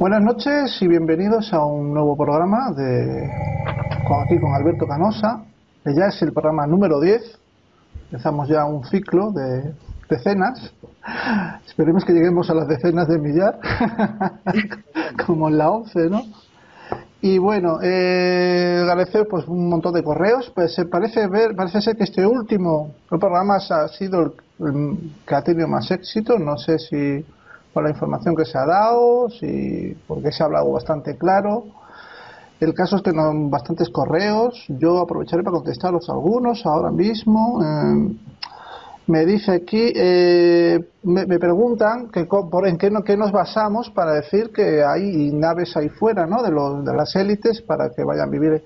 Buenas noches y bienvenidos a un nuevo programa de con, aquí con Alberto Canosa. que Ya es el programa número 10. Empezamos ya un ciclo de decenas. Esperemos que lleguemos a las decenas de millar, como en la 11, ¿no? Y bueno, eh, agradecer pues un montón de correos. Pues se parece ver, parece ser que este último programa ha sido el, el que ha tenido más éxito. No sé si por la información que se ha dado, si, porque se ha hablado bastante claro. El caso es que no bastantes correos. Yo aprovecharé para contestarlos algunos ahora mismo. Eh, me dice aquí, eh, me, me, preguntan que por en qué, no, qué, nos basamos para decir que hay naves ahí fuera, ¿no? De, los, de las élites para que vayan a vivir.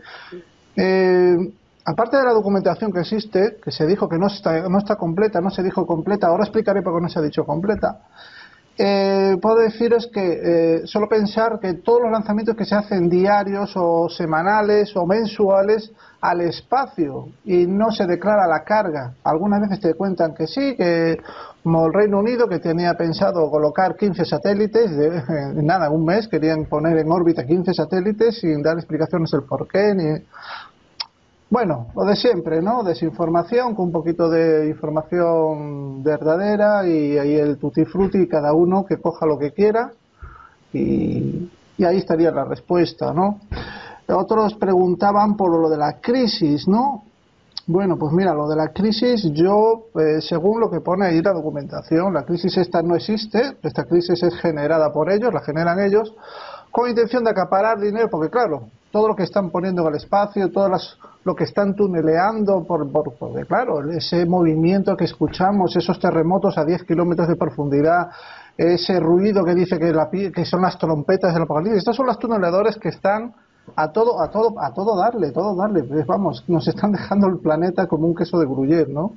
Eh, aparte de la documentación que existe, que se dijo que no está, no está completa, no se dijo completa, ahora explicaré por qué no se ha dicho completa eh, puedo deciros que eh, solo pensar que todos los lanzamientos que se hacen diarios o semanales o mensuales al espacio y no se declara la carga. Algunas veces te cuentan que sí, que como el Reino Unido que tenía pensado colocar 15 satélites, de, nada, un mes querían poner en órbita 15 satélites sin dar explicaciones del por qué, ni, bueno, lo de siempre, ¿no? Desinformación con un poquito de información verdadera y ahí el tutti frutti, cada uno que coja lo que quiera y, y ahí estaría la respuesta, ¿no? Otros preguntaban por lo de la crisis, ¿no? Bueno, pues mira, lo de la crisis, yo, eh, según lo que pone ahí la documentación, la crisis esta no existe, esta crisis es generada por ellos, la generan ellos, con intención de acaparar dinero, porque claro, todo lo que están poniendo en el espacio, todo las, lo que están tuneleando, por, por, porque claro, ese movimiento que escuchamos, esos terremotos a 10 kilómetros de profundidad, ese ruido que dice que, la, que son las trompetas del apocalipsis, estos son los tuneladores que están a todo, a todo, a todo darle, todo darle, pues vamos, nos están dejando el planeta como un queso de gruyere, ¿no?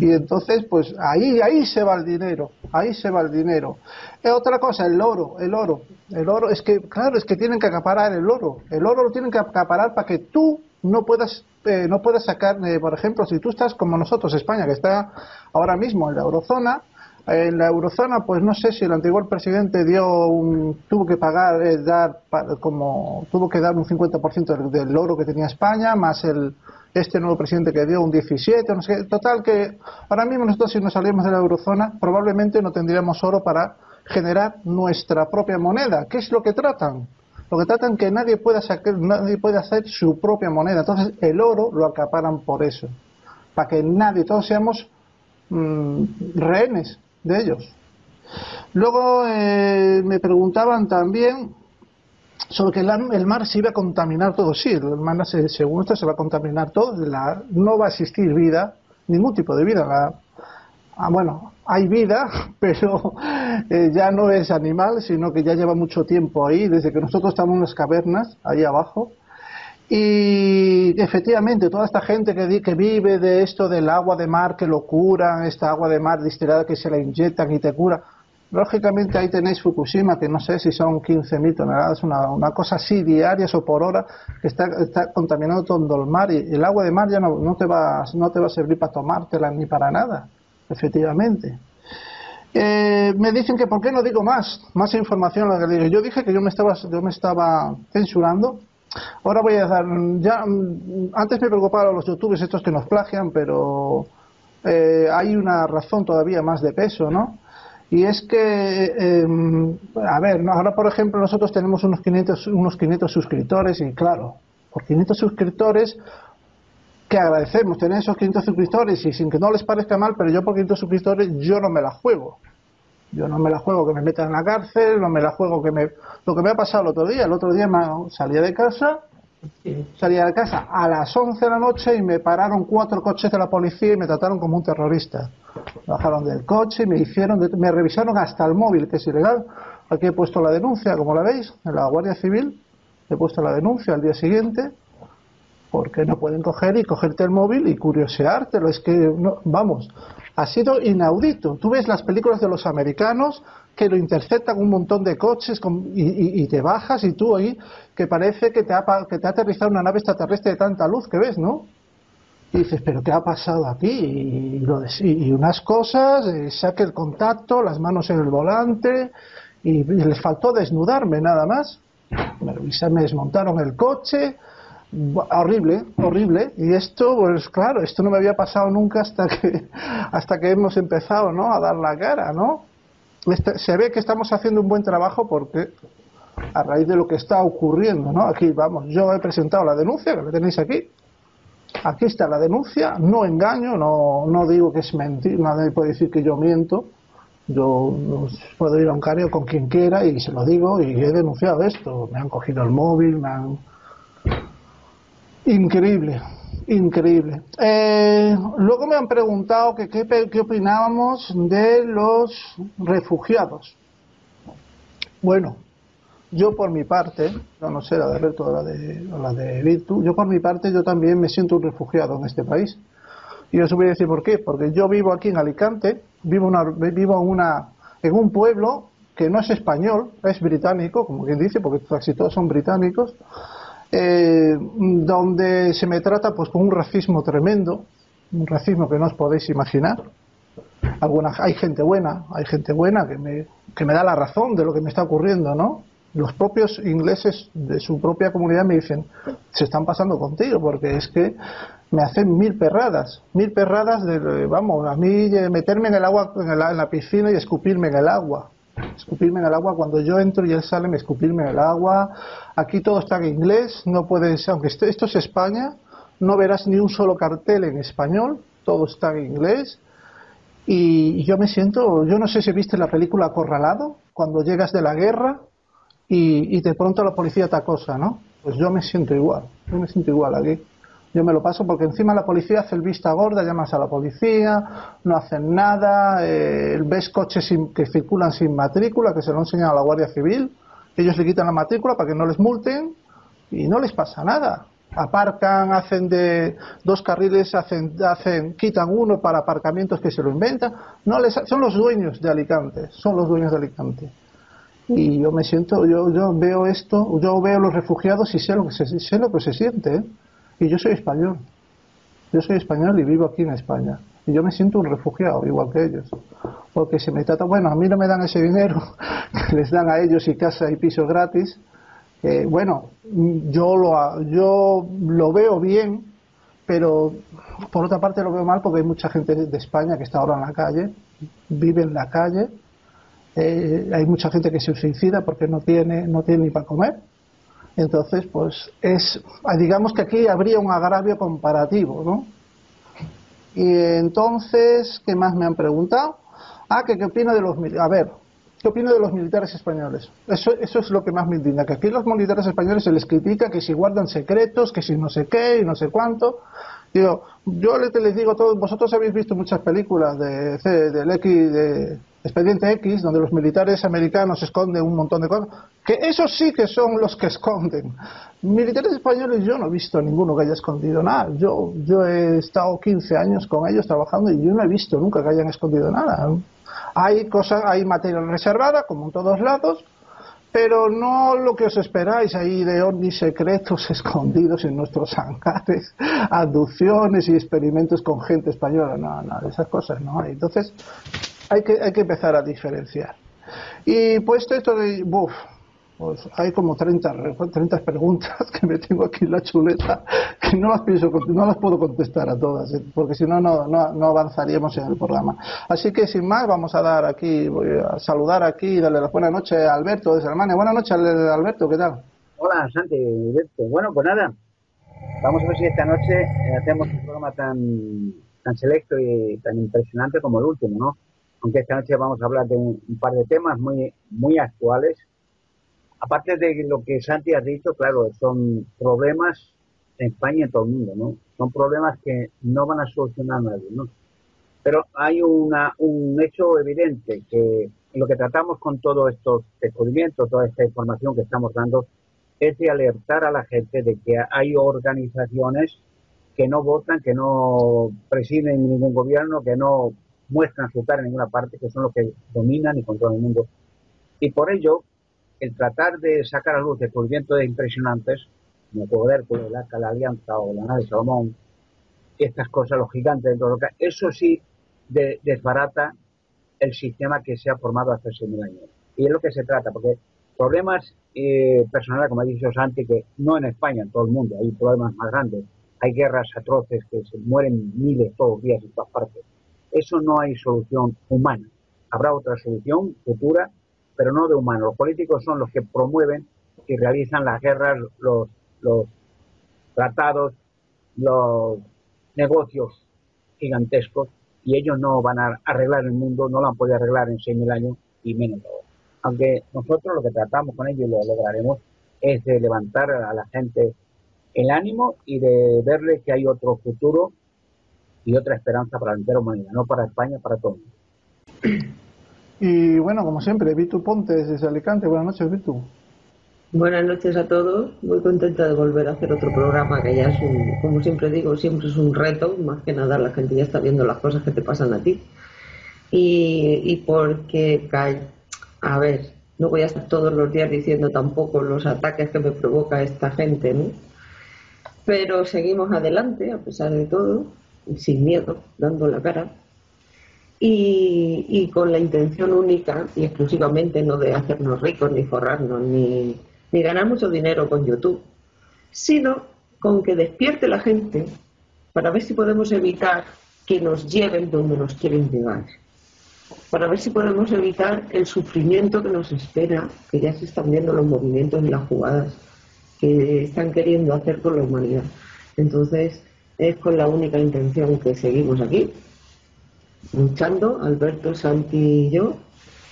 Y entonces, pues ahí, ahí se va el dinero, ahí se va el dinero. Es otra cosa, el oro, el oro. El oro es que, claro, es que tienen que acaparar el oro. El oro lo tienen que acaparar para que tú no puedas, eh, no puedas sacar, eh, por ejemplo, si tú estás como nosotros, España, que está ahora mismo en la eurozona, en la eurozona, pues no sé si el antiguo presidente dio un, tuvo que pagar, eh, dar, como, tuvo que dar un 50% del, del oro que tenía España, más el, este nuevo presidente que dio un 17, no sé, total que ahora mismo nosotros si nos salimos de la eurozona probablemente no tendríamos oro para generar nuestra propia moneda. ¿Qué es lo que tratan? Lo que tratan que nadie pueda sacar, nadie puede hacer su propia moneda. Entonces el oro lo acaparan por eso, para que nadie, todos seamos mmm, rehenes de ellos. Luego eh, me preguntaban también sobre que el mar se iba a contaminar todo. Sí, el mar, según esto, se va a contaminar todo. La, no va a existir vida, ningún tipo de vida. La, ah, bueno, hay vida, pero eh, ya no es animal, sino que ya lleva mucho tiempo ahí, desde que nosotros estamos en las cavernas, ahí abajo. Y efectivamente, toda esta gente que, que vive de esto del agua de mar que lo curan, esta agua de mar distilada que se la inyectan y te cura, Lógicamente ahí tenéis Fukushima, que no sé si son 15.000 toneladas, una, una, cosa así diarias o por hora, que está, está contaminando todo el mar y el agua de mar ya no, te, va, no te va a servir para tomártela ni para nada, efectivamente. Eh, me dicen que por qué no digo más, más información. Yo dije que yo me estaba, yo me estaba censurando. Ahora voy a dar, ya, antes me preocupaban los youtubers estos que nos plagian, pero eh, hay una razón todavía más de peso, ¿no? Y es que, eh, a ver, ahora por ejemplo nosotros tenemos unos 500, unos 500 suscriptores y claro, por 500 suscriptores, que agradecemos tener esos 500 suscriptores y sin que no les parezca mal, pero yo por 500 suscriptores yo no me la juego. Yo no me la juego que me metan en la cárcel, no me la juego que me... Lo que me ha pasado el otro día, el otro día me salía de casa, salía de casa a las 11 de la noche y me pararon cuatro coches de la policía y me trataron como un terrorista. Me bajaron del coche y me hicieron, me revisaron hasta el móvil, que es ilegal. Aquí he puesto la denuncia, como la veis, en la Guardia Civil. He puesto la denuncia al día siguiente porque no pueden coger y cogerte el móvil y curioseártelo. Es que, no, vamos, ha sido inaudito. Tú ves las películas de los americanos que lo interceptan un montón de coches y, te bajas y tú ahí que parece que te, ha, que te ha aterrizado una nave extraterrestre de tanta luz que ves, ¿no? Y dices, ¿pero qué ha pasado aquí? Y, lo y unas cosas, eh, saque el contacto, las manos en el volante, y, les faltó desnudarme nada más. Me, me desmontaron el coche, horrible, horrible. Y esto, pues claro, esto no me había pasado nunca hasta que, hasta que hemos empezado, ¿no? A dar la cara, ¿no? Este, se ve que estamos haciendo un buen trabajo porque a raíz de lo que está ocurriendo, ¿no? Aquí, vamos, yo he presentado la denuncia, que la tenéis aquí. Aquí está la denuncia, no engaño, no, no digo que es mentir, nadie puede decir que yo miento. Yo puedo ir a un careo con quien quiera y se lo digo y he denunciado esto. Me han cogido el móvil, me han Increíble, increíble. Eh, luego me han preguntado que qué, opinábamos de los refugiados. Bueno, yo por mi parte, no, no sé la de Alberto o la de, la de Virtu, yo por mi parte yo también me siento un refugiado en este país. Y os voy a decir por qué. Porque yo vivo aquí en Alicante, vivo, una, vivo en, una, en un pueblo que no es español, es británico, como quien dice, porque casi todos son británicos eh, donde se me trata pues con un racismo tremendo, un racismo que no os podéis imaginar. Alguna, hay gente buena, hay gente buena que me, que me da la razón de lo que me está ocurriendo, ¿no? Los propios ingleses de su propia comunidad me dicen, se están pasando contigo, porque es que me hacen mil perradas, mil perradas de, vamos, a mí meterme en el agua, en la piscina y escupirme en el agua escupirme en el agua. Cuando yo entro y él sale, me escupirme en el agua. Aquí todo está en inglés, no puedes, aunque esto es España, no verás ni un solo cartel en español, todo está en inglés. Y yo me siento, yo no sé si viste la película Acorralado, cuando llegas de la guerra y, y de pronto la policía te acosa, ¿no? Pues yo me siento igual, yo me siento igual aquí. Yo me lo paso porque encima la policía hace el vista gorda, llamas a la policía, no hacen nada, eh, ves coches que circulan sin matrícula, que se lo han enseñado a la Guardia Civil, ellos le quitan la matrícula para que no les multen y no les pasa nada. Aparcan, hacen de dos carriles, hacen, hacen, quitan uno para aparcamientos que se lo inventan. No les, son los dueños de Alicante, son los dueños de Alicante. Y yo me siento, yo, yo veo esto, yo veo los refugiados y sé lo que se, sé lo que se siente. ¿eh? Y yo soy español. Yo soy español y vivo aquí en España. Y yo me siento un refugiado, igual que ellos. Porque se me trata, bueno, a mí no me dan ese dinero que les dan a ellos y casa y piso gratis. bueno, yo lo, yo lo veo bien, pero por otra parte lo veo mal porque hay mucha gente de España que está ahora en la calle, vive en la calle. Eh, hay mucha gente que se suicida porque no tiene, no tiene ni para comer entonces, pues es, digamos que aquí habría un agravio comparativo, ¿no? Y entonces, ¿qué más me han preguntado? Ah, que qué opino de los a ver, ¿qué opino de los militares españoles? Eso, eso es lo que más me indigna, que aquí los militares españoles se les critica que si guardan secretos, que si no sé qué y no sé cuánto. Digo, yo les digo todos, vosotros habéis visto muchas películas de, del X, de Expediente X, donde los militares americanos esconden un montón de cosas, que esos sí que son los que esconden. Militares españoles yo no he visto ninguno que haya escondido nada. Yo, yo he estado 15 años con ellos trabajando y yo no he visto nunca que hayan escondido nada. Hay cosas, hay material reservada, como en todos lados, pero no lo que os esperáis ahí de ovnis secretos escondidos en nuestros hangares, abducciones y experimentos con gente española, no, no, esas cosas no hay. Entonces, hay que, hay que empezar a diferenciar. Y puesto esto de, buf, pues hay como 30, 30 preguntas que me tengo aquí en la chuleta que no las, pienso, no las puedo contestar a todas, eh, porque si no, no, no avanzaríamos en el programa. Así que sin más, vamos a dar aquí, voy a saludar aquí y darle la buena noche a Alberto desde Alemania. Buenas noches, Alberto, ¿qué tal? Hola, Santi, Alberto. Bueno, pues nada, vamos a ver si esta noche hacemos un programa tan, tan selecto y tan impresionante como el último, ¿no? Aunque esta noche vamos a hablar de un, un par de temas muy, muy actuales aparte de lo que Santi ha dicho, claro, son problemas en España y en todo el mundo, ¿no? Son problemas que no van a solucionar nadie, ¿no? Pero hay una, un hecho evidente que lo que tratamos con todos estos descubrimientos, toda esta información que estamos dando, es de alertar a la gente de que hay organizaciones que no votan, que no presiden ningún gobierno, que no muestran su cara en ninguna parte, que son los que dominan y controlan el mundo. Y por ello, el tratar de sacar a luz descubrimientos impresionantes, como poder Hércules, la, la Alianza o la nave Salomón, estas cosas, los gigantes dentro de lo que, eso sí desbarata el sistema que se ha formado hace 6.000 años. Y es lo que se trata, porque problemas eh, personales, como ha dicho Santi, que no en España, en todo el mundo, hay problemas más grandes, hay guerras atroces que se mueren miles todos los días en todas partes. Eso no hay solución humana. Habrá otra solución futura, pero no de humano. Los políticos son los que promueven y realizan las guerras, los, los tratados, los negocios gigantescos y ellos no van a arreglar el mundo, no lo han podido arreglar en 6.000 años y menos. Aunque nosotros lo que tratamos con ellos y lo lograremos es de levantar a la gente el ánimo y de verle que hay otro futuro y otra esperanza para la entera humanidad, no para España, para todos. Y bueno, como siempre, Vitu Pontes desde Alicante. Buenas noches, Vitu. Buenas noches a todos. Muy contenta de volver a hacer otro programa que ya es un, como siempre digo, siempre es un reto. Más que nada la gente ya está viendo las cosas que te pasan a ti. Y, y porque, a ver, no voy a estar todos los días diciendo tampoco los ataques que me provoca esta gente, ¿no? Pero seguimos adelante, a pesar de todo, sin miedo, dando la cara. Y, y con la intención única y exclusivamente no de hacernos ricos, ni forrarnos, ni, ni ganar mucho dinero con YouTube, sino con que despierte la gente para ver si podemos evitar que nos lleven donde nos quieren llevar, para ver si podemos evitar el sufrimiento que nos espera, que ya se están viendo los movimientos y las jugadas que están queriendo hacer con la humanidad. Entonces, es con la única intención que seguimos aquí, luchando, Alberto, Santi y yo,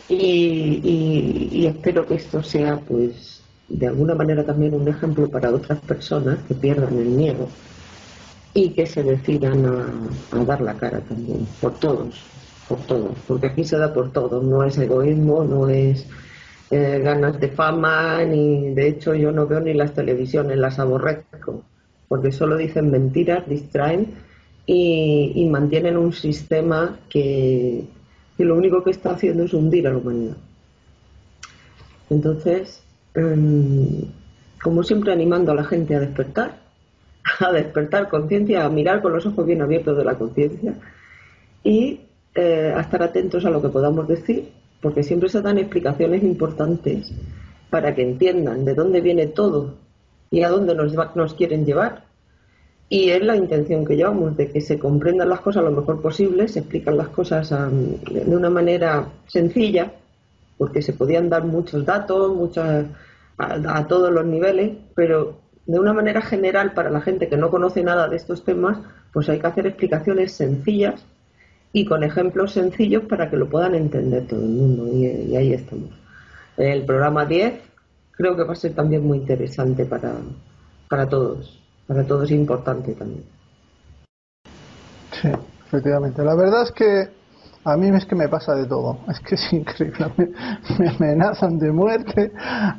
y, espero que esto sea, pues, de alguna manera también un ejemplo para otras personas que pierdan el miedo y que se decidan a, dar la cara también, por todos, por todos, porque aquí se da por todos, no es egoísmo, no es eh, ganas de fama, ni de hecho yo no veo ni las televisiones, las aborrezco, porque solo dicen mentiras, distraen y, y mantienen un sistema que, lo único que está haciendo es hundir a la humanidad. Entonces, Em, como siempre animando a la gente a despertar, a despertar conciencia, a mirar con los ojos bien abiertos de la conciencia y eh, a estar atentos a lo que podamos decir, porque siempre se dan explicaciones importantes para que entiendan de dónde viene todo y a dónde nos, nos quieren llevar. Y es la intención que llevamos, de que se comprendan las cosas lo mejor posible, se explican las cosas de una manera sencilla, porque se podían dar muchos datos, muchas a, todos los niveles, pero de una manera general para la gente que no conoce nada de estos temas, pues hay que hacer explicaciones sencillas y con ejemplos sencillos para que lo puedan entender todo el mundo. Y, ahí estamos. El programa 10 creo que va a ser también muy interesante para, para todos. Para todos importante también. Sí, efectivamente. La verdad es que a mí es que me pasa de todo, es que es increíble, me, amenazan de muerte,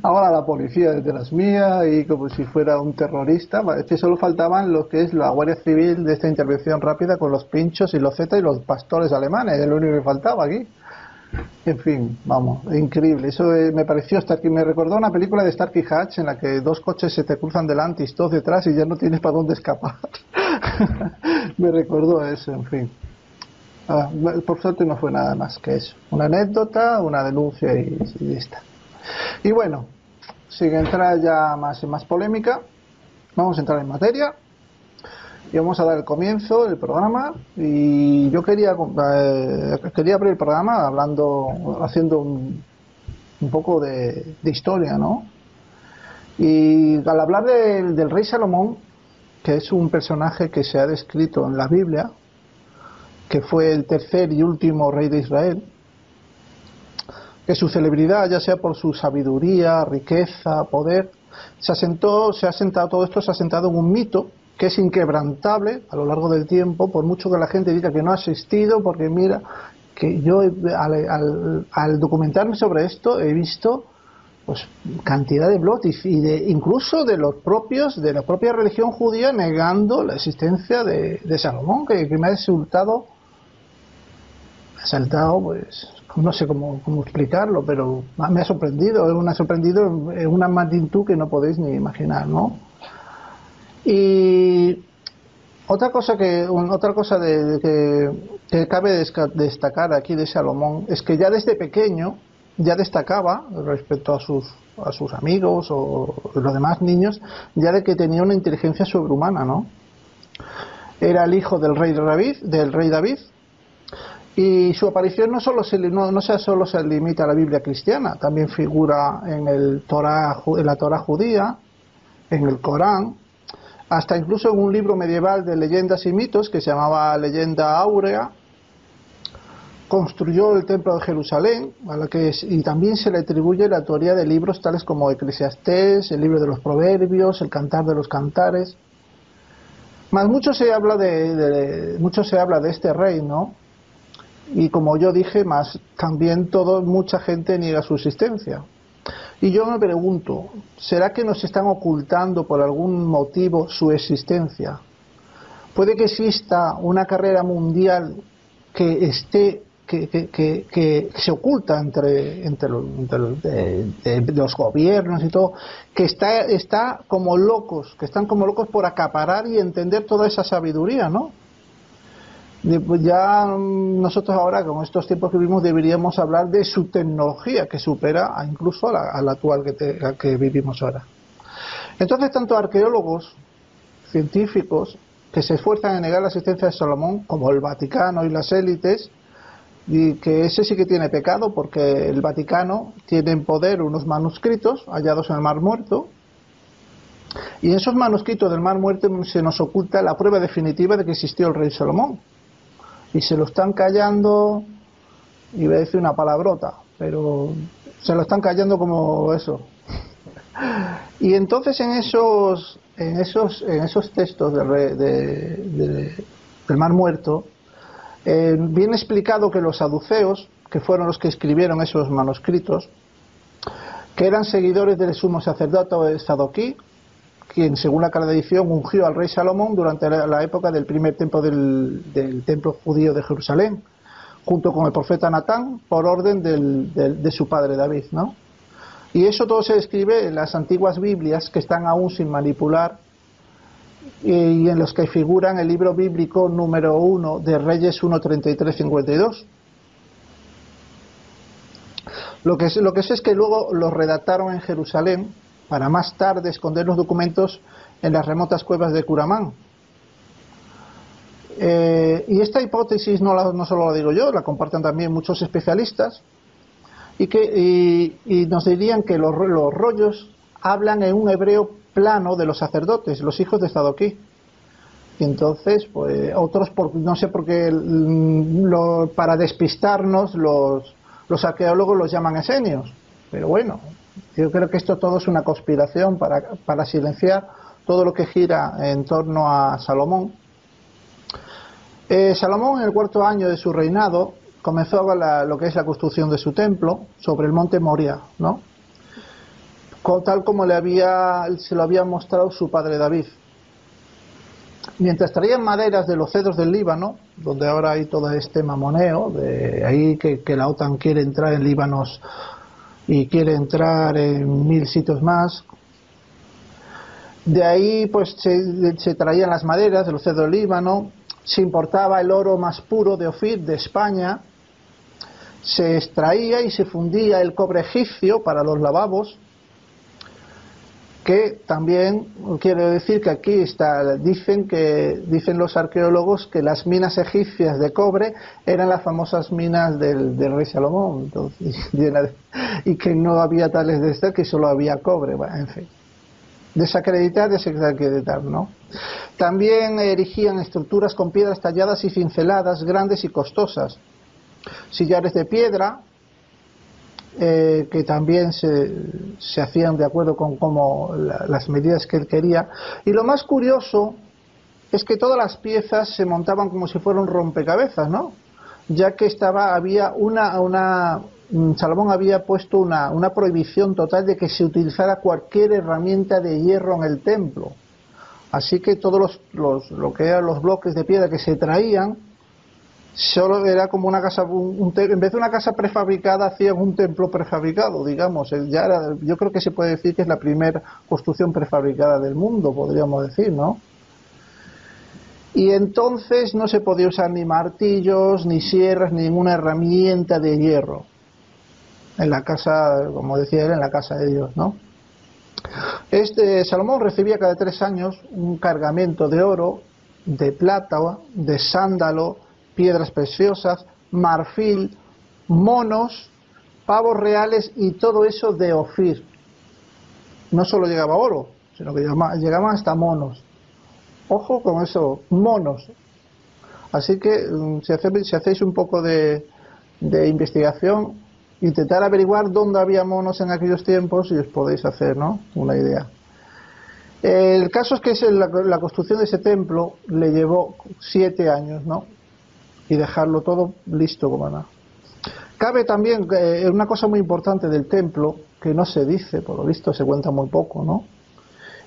ahora la policía detrás mía y como si fuera un terrorista, es que solo faltaban lo que es la Guardia Civil de esta intervención rápida con los pinchos y los Z y los pastores alemanes, es lo único que faltaba aquí. En fin, vamos, increíble. Eso eh, me pareció hasta que me recordó una película de Starkey Hatch en la que dos coches se te cruzan delante y dos detrás y ya no tienes para dónde escapar. me recordó eso, en fin. Ah, por suerte no fue nada más que eso. Una anécdota, una denuncia y, y lista. Y bueno, sin entrar ya más en más polémica, vamos a entrar en materia y vamos a dar el comienzo del programa. Y yo quería eh, quería abrir el programa hablando haciendo un, un poco de, historia no y al hablar del rey Salomón que es un personaje que se ha descrito en la Biblia que fue el tercer y último rey de Israel, que su celebridad, ya sea por su sabiduría, riqueza, poder, se asentó, se ha sentado, todo esto se ha sentado en un mito que es inquebrantable a lo largo del tiempo, por mucho que la gente diga que no ha existido, porque mira, que yo al, documentarme sobre esto he visto pues cantidad de blogs y de incluso de los propios de la propia religión judía negando la existencia de, Salomón que, me ha resultado ha saltado, pues, no sé cómo, cómo explicarlo, pero me ha sorprendido, me ha sorprendido en una magnitud que no podéis ni imaginar, ¿no? Y otra cosa que otra cosa de, que, cabe destacar aquí de Salomón es que ya desde pequeño ya destacaba respecto a sus, a sus amigos o los demás niños, ya de que tenía una inteligencia sobrehumana, ¿no? Era el hijo del rey David, del rey David, y su aparición no solo se, no, no solo se limita a la Biblia cristiana, también figura en, el en la Torah judía, en el Corán, hasta incluso en un libro medieval de leyendas y mitos que se llamaba Leyenda Áurea, construyó el templo de Jerusalén, y también se le atribuye la autoría de libros tales como Eclesiastés, el libro de los Proverbios, el Cantar de los Cantares. Más mucho se habla de, mucho se habla de este rey, ¿no? Y como yo dije, más también todo mucha gente niega su existencia. Y yo me pregunto, ¿será que nos están ocultando por algún motivo su existencia? Puede que exista una carrera mundial que esté que, que, que, se oculta entre, entre, los, gobiernos y todo, que está, está como locos, que están como locos por acaparar y entender toda esa sabiduría, ¿no? Pues ya nosotros ahora, con estos tiempos que vivimos, deberíamos hablar de su tecnología, que supera incluso a la, actual que, que vivimos ahora. Entonces, tanto arqueólogos, científicos, que se esfuerzan en negar la existencia de Salomón, como el Vaticano y las élites, y que ese sí que tiene pecado porque el Vaticano tiene en poder unos manuscritos hallados en el Mar Muerto y en esos manuscritos del Mar Muerto se nos oculta la prueba definitiva de que existió el rey Salomón y se lo están callando, voy a decir una palabrota, pero se lo están callando como eso. Y entonces en esos, en esos, en esos textos de, del Mar Muerto, eh, viene explicado que los saduceos, que fueron los que escribieron esos manuscritos, que eran seguidores del sumo sacerdote Sadoquí, quien según la tradición ungió al rey Salomón durante la, época del primer templo del, templo judío de Jerusalén, junto con el profeta Natán, por orden de su padre David, ¿no? Y eso todo se describe en las antiguas Biblias que están aún sin manipular y en los que figuran el libro bíblico número 1 de Reyes 1.33.52. Lo que, lo que sé es que luego los redactaron en Jerusalén para más tarde esconder los documentos en las remotas cuevas de Curamán. Eh, y esta hipótesis no, no solo la digo yo, la comparten también muchos especialistas y, que, nos dirían que los, los, rollos hablan en un hebreo plano de los sacerdotes, los hijos de Sadoquí. Y entonces, pues otros, por, no sé por qué, mm, para despistarnos, los, los arqueólogos los llaman esenios. Pero bueno, yo creo que esto todo es una conspiración para, silenciar todo lo que gira en torno a Salomón. Eh, Salomón en el cuarto año de su reinado comenzó lo que es la construcción de su templo sobre el monte Moria, ¿no? tal como le había, se lo había mostrado su padre David. Mientras traían maderas de los cedros del Líbano, donde ahora hay todo este mamoneo, de ahí que, que la OTAN quiere entrar en Líbanos y quiere entrar en mil sitios más. De ahí pues se, traían las maderas de los cedros del Líbano, se importaba el oro más puro de Ofir de España, se extraía y se fundía el cobre egipcio para los lavabos, que también quiero decir que aquí dicen que dicen los arqueólogos que las minas egipcias de cobre eran las famosas minas del, rey Salomón, y que no había tales de estas, que solo había cobre, en fin. Desacreditar, desacreditar, ¿no? También erigían estructuras con piedras talladas y cinceladas, grandes y costosas, sillares de piedra, eh, que también se, se, hacían de acuerdo con como las medidas que él quería. Y lo más curioso es que todas las piezas se montaban como si fueran rompecabezas, ¿no? Ya que estaba, había una, una mm, Salomón había puesto una, una prohibición total de que se utilizara cualquier herramienta de hierro en el templo. Así que todos los, los, lo que eran los bloques de piedra que se traían solo era como una casa, un, en vez de una casa prefabricada, hacían un templo prefabricado, digamos. Ya era, yo creo que se puede decir que es la primera construcción prefabricada del mundo, podríamos decir, ¿no? Y entonces no se podía usar ni martillos, ni sierras, ni ninguna herramienta de hierro. en la casa, como decía él, en la casa de Dios, ¿no? Este Salomón recibía cada tres años un cargamento de oro, de plata, de sándalo, piedras preciosas, marfil, monos, pavos reales y todo eso de Ofir. No solo llegaba oro, sino que llegaban hasta monos. Ojo con eso, monos. Así que mm, si hacéis, un poco de, investigación, intentar averiguar dónde había monos en aquellos tiempos y os podéis hacer ¿no? una idea. El caso es que la, construcción de ese templo le llevó siete años, ¿no? Y dejarlo todo listo como nada. Cabe también eh, una cosa muy importante del templo, que no se dice, por lo visto se cuenta muy poco, ¿no?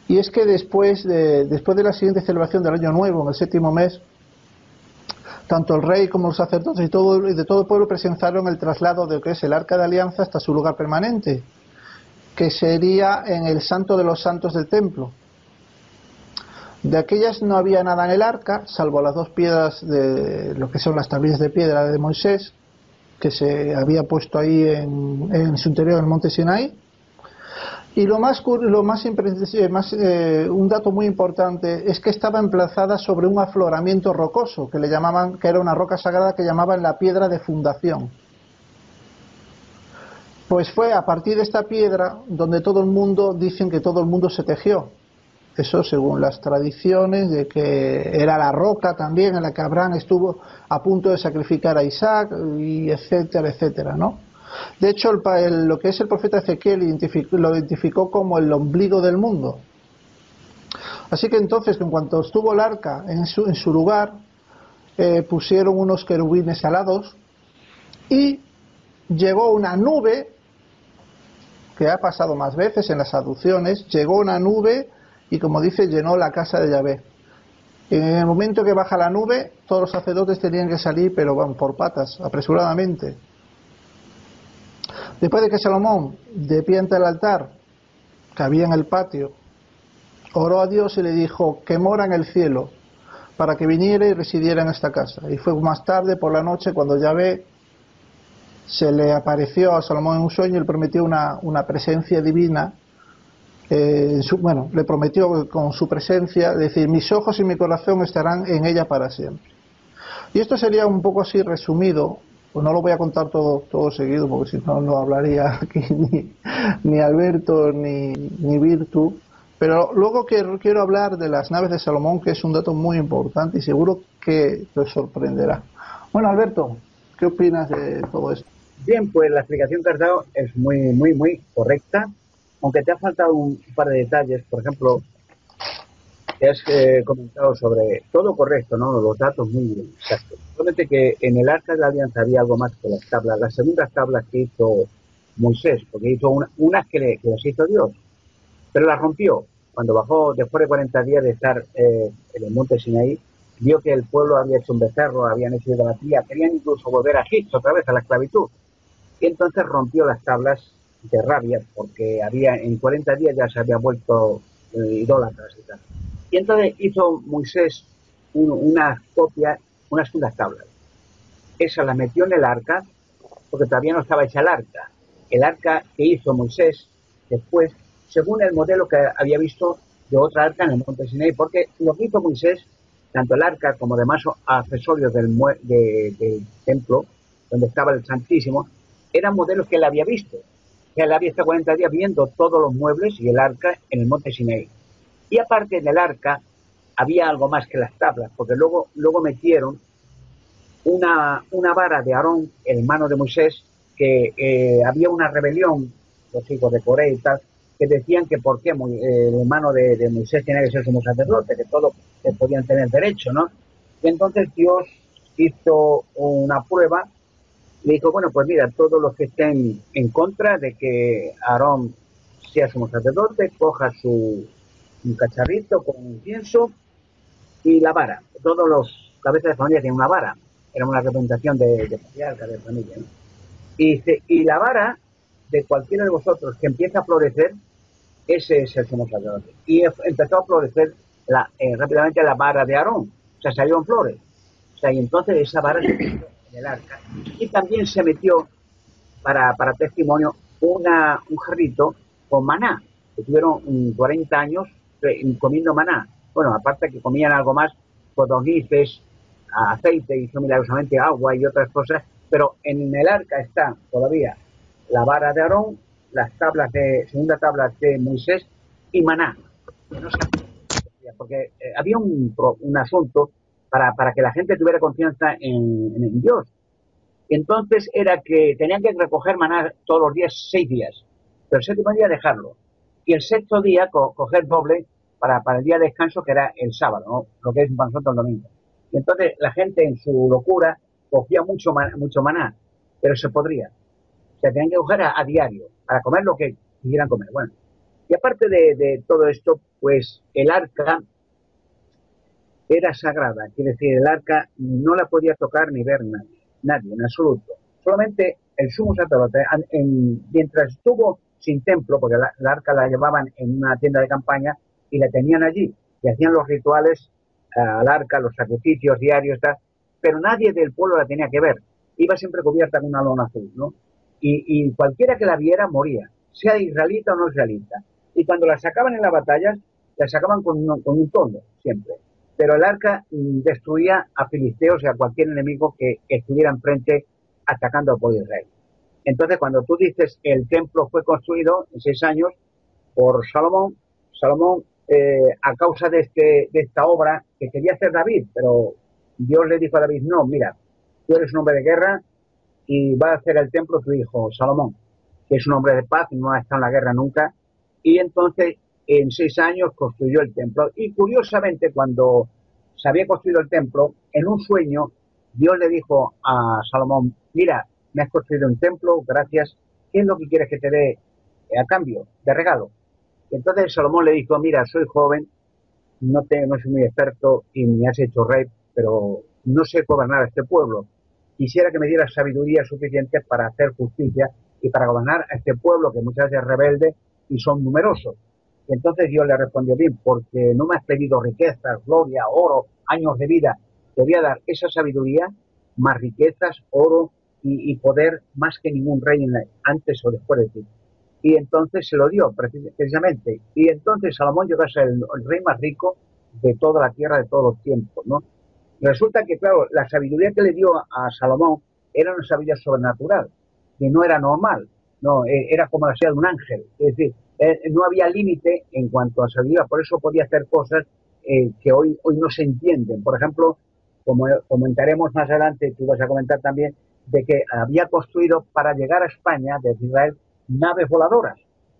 Y es que después de, después de la siguiente celebración del Año Nuevo, en el séptimo mes, tanto el rey como los sacerdotes y todo, de todo el pueblo presenciaron el traslado de lo que es el arca de alianza hasta su lugar permanente, que sería en el santo de los santos del templo. De aquellas no había nada en el arca, salvo las dos piedras de lo que son las tablillas de piedra de Moisés, que se había puesto ahí en, su interior en el monte Sinai. Y lo más, lo más, más eh, un dato muy importante es que estaba emplazada sobre un afloramiento rocoso que le llamaban, que era una roca sagrada que llamaban la piedra de fundación. Pues fue a partir de esta piedra donde todo el mundo dicen que todo el mundo se tejió. Eso según las tradiciones de que era la roca también en la que Abraham estuvo a punto de sacrificar a Isaac y etcétera, etcétera, ¿no? De hecho, el, lo que es el profeta Ezequiel lo identificó como el ombligo del mundo. Así que entonces, en cuanto estuvo el arca en su, en su lugar, eh, pusieron unos querubines alados y llegó una nube, que ha pasado más veces en las aducciones, llegó una nube y como dice, llenó la casa de Yahvé. En el momento que baja la nube, todos los sacerdotes tenían que salir, pero van por patas, apresuradamente. Después de que Salomón, de pie ante el altar, que había en el patio, oró a Dios y le dijo que mora en el cielo, para que viniera y residiera en esta casa. Y fue más tarde, por la noche, cuando Yahvé se le apareció a Salomón en un sueño y le prometió una, una presencia divina eh, bueno, le prometió con su presencia, decir, mis ojos y mi corazón estarán en ella para siempre. Y esto sería un poco así resumido, pues no lo voy a contar todo, todo seguido, porque si no, no hablaría aquí ni, Alberto ni, ni Virtu. Pero luego quiero, quiero hablar de las naves de Salomón, que es un dato muy importante y seguro que te sorprenderá. Bueno, Alberto, ¿qué opinas de todo esto? Bien, pues la explicación que has dado es muy, muy, muy correcta aunque te ha faltado un par de detalles, por ejemplo, te has eh, comentado sobre todo correcto, ¿no? Los datos muy exactos. Solamente que en el Arca de la Alianza había algo más que las tablas, las segundas tablas que hizo Moisés, porque hizo unas que, las hizo Dios, pero las rompió. Cuando bajó, después de 40 días de estar eh, en el monte Sinaí, vio que el pueblo había hecho un becerro, habían hecho idolatría, querían incluso volver a Egipto otra vez, a la esclavitud. Y entonces rompió las tablas de rabia porque había en 40 días ya se había vuelto eh, idólatras y tal. Y entonces hizo Moisés una copia, unas segundas tablas. Esa la metió en el arca porque todavía no estaba hecha el arca. El arca que hizo Moisés después, según el modelo que había visto de otra arca en el monte Sinai, porque lo que hizo Moisés, tanto el arca como demás accesorios del, del templo, donde estaba el Santísimo, eran modelos que él había visto había estado 40 días viendo todos los muebles y el arca en el monte Sinai. Y aparte del arca había algo más que las tablas, porque luego, luego metieron una, una vara de Aarón, hermano de Moisés, que eh, había una rebelión, los hijos de Corea y tal, que decían que por qué el hermano de, Moisés tenía que ser como sacerdote, que todos podían tener derecho, ¿no? Y entonces Dios hizo una prueba le dijo, bueno, pues mira, todos los que estén en contra de que Aarón sea su sacerdote, coja su cacharrito con un pienso y la vara. Todos los cabezas de familia tienen una vara. Era una representación de, de de familia. Y, dice, y la vara de cualquiera de vosotros que empieza a florecer, ese es el sumo sacerdote. Y empezó a florecer la, eh, rápidamente la vara de Aarón. O sea, salió en flores. O sea, y entonces esa vara se el arca. Y también se metió para, para testimonio una, un jarrito con maná. Que tuvieron 40 años eh, comiendo maná. Bueno, aparte que comían algo más, codornices, aceite, hizo milagrosamente agua y otras cosas, pero en el arca está todavía la vara de Aarón, las tablas de, segunda tabla de Moisés y maná. porque eh, había un, un asunto para, para, que la gente tuviera confianza en, Dios. Entonces era que tenían que recoger maná todos los días, seis días, pero el séptimo día dejarlo. Y el sexto día coger doble para, para el día de descanso, que era el sábado, lo que es un el domingo. Y entonces la gente en su locura cogía mucho, mucho maná, pero se podría. O sea, tenían que coger a, diario para comer lo que quisieran comer. Bueno, y aparte de, todo esto, pues el arca era sagrada, quiere decir, el arca no la podía tocar ni ver nadie, nadie en absoluto. Solamente el sumo sacerdote, mientras estuvo sin templo, porque la arca la llevaban en una tienda de campaña y la tenían allí, y hacían los rituales al arca, los sacrificios diarios, pero nadie del pueblo la tenía que ver. Iba siempre cubierta con una lona azul, ¿no? Y, cualquiera que la viera moría, sea israelita o no israelita. Y cuando la sacaban en las batallas, la sacaban con un, con un tono, siempre. Pero el arca destruía a filisteos y a cualquier enemigo que estuviera enfrente atacando al pueblo de Israel. Entonces, cuando tú dices el templo fue construido en seis años por Salomón, Salomón eh, a causa de, este, esta obra que quería hacer David, pero Dios le dijo a David, no, mira, tú eres un hombre de guerra y va a hacer el templo tu hijo Salomón, que es un hombre de paz, no ha estado en la guerra nunca, y entonces en seis años construyó el templo. Y curiosamente, cuando se había construido el templo, en un sueño, Dios le dijo a Salomón, mira, me has construido un templo, gracias, ¿qué es lo que quieres que te dé a cambio de regalo? entonces Salomón le dijo, mira, soy joven, no, te, no soy muy experto y me has hecho rey, pero no sé gobernar a este pueblo. Quisiera que me dieras sabiduría suficiente para hacer justicia y para gobernar a este pueblo que muchas veces es rebelde y son numerosos. Entonces Dios le respondió bien, porque no me has pedido riquezas, gloria, oro, años de vida. Te voy a dar esa sabiduría, más riquezas, oro y, poder más que ningún rey antes o después de ti y entonces se lo dio precisamente. Y entonces Salomón llegó a ser el, rey más rico de toda la tierra de todos los tiempos, ¿no? resulta que, claro, la sabiduría que le dio a, Salomón era una sabiduría sobrenatural, que no era normal, no, e, era como la sabiduría de un ángel, es decir, eh, no había límite en cuanto a sabiduría, por eso podía hacer cosas eh, que hoy, hoy no se entienden. Por ejemplo, como comentaremos más adelante, tú vas a comentar también, de que había construido para llegar a España, desde Israel, naves voladoras.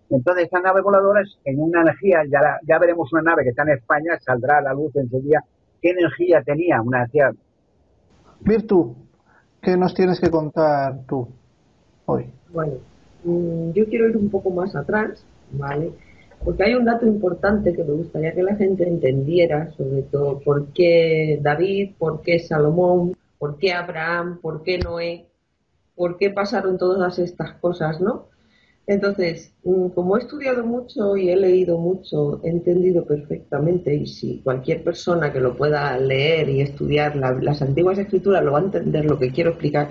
Entonces, estas naves voladoras, en una energía, ya, ya veremos una nave que está en España, saldrá a la luz en su día, qué energía tenía, una energía. Virtu, ¿qué nos tienes que contar tú hoy? Bueno, mm, yo quiero ir un poco más atrás, ¿vale? Porque hay un dato importante que me gustaría que la gente entendiera, sobre todo por qué David, por qué Salomón, por qué Abraham, por qué Noé, por qué pasaron todas estas cosas, ¿no? Entonces, mm, como he estudiado mucho y he leído mucho, he entendido perfectamente, y si cualquier persona que lo pueda leer y estudiar las antiguas escrituras lo va a entender lo que quiero explicar,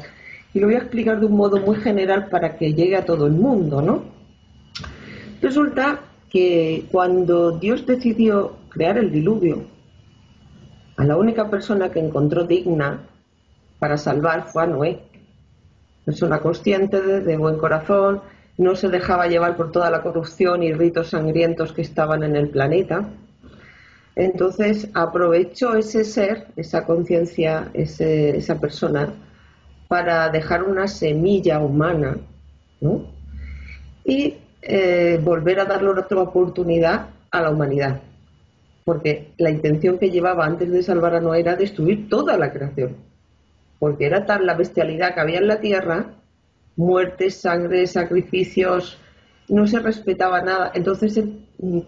y lo voy a explicar de un modo muy general para que llegue a todo el mundo, ¿no? Resulta que cuando Dios decidió crear el diluvio, a la única persona que encontró digna para salvar fue a Noé, persona consciente, de buen corazón, no se dejaba llevar por toda la corrupción y ritos sangrientos que estaban en el planeta. Entonces aprovechó ese ser, esa conciencia, esa persona, para dejar una semilla humana y eh, volver a darle otra oportunidad a la humanidad. Porque la intención que llevaba antes de salvar a Noé era destruir toda la creación. Porque era tal la bestialidad que había en la tierra muertes, sangre, sacrificios, no se respetaba nada. Entonces mm,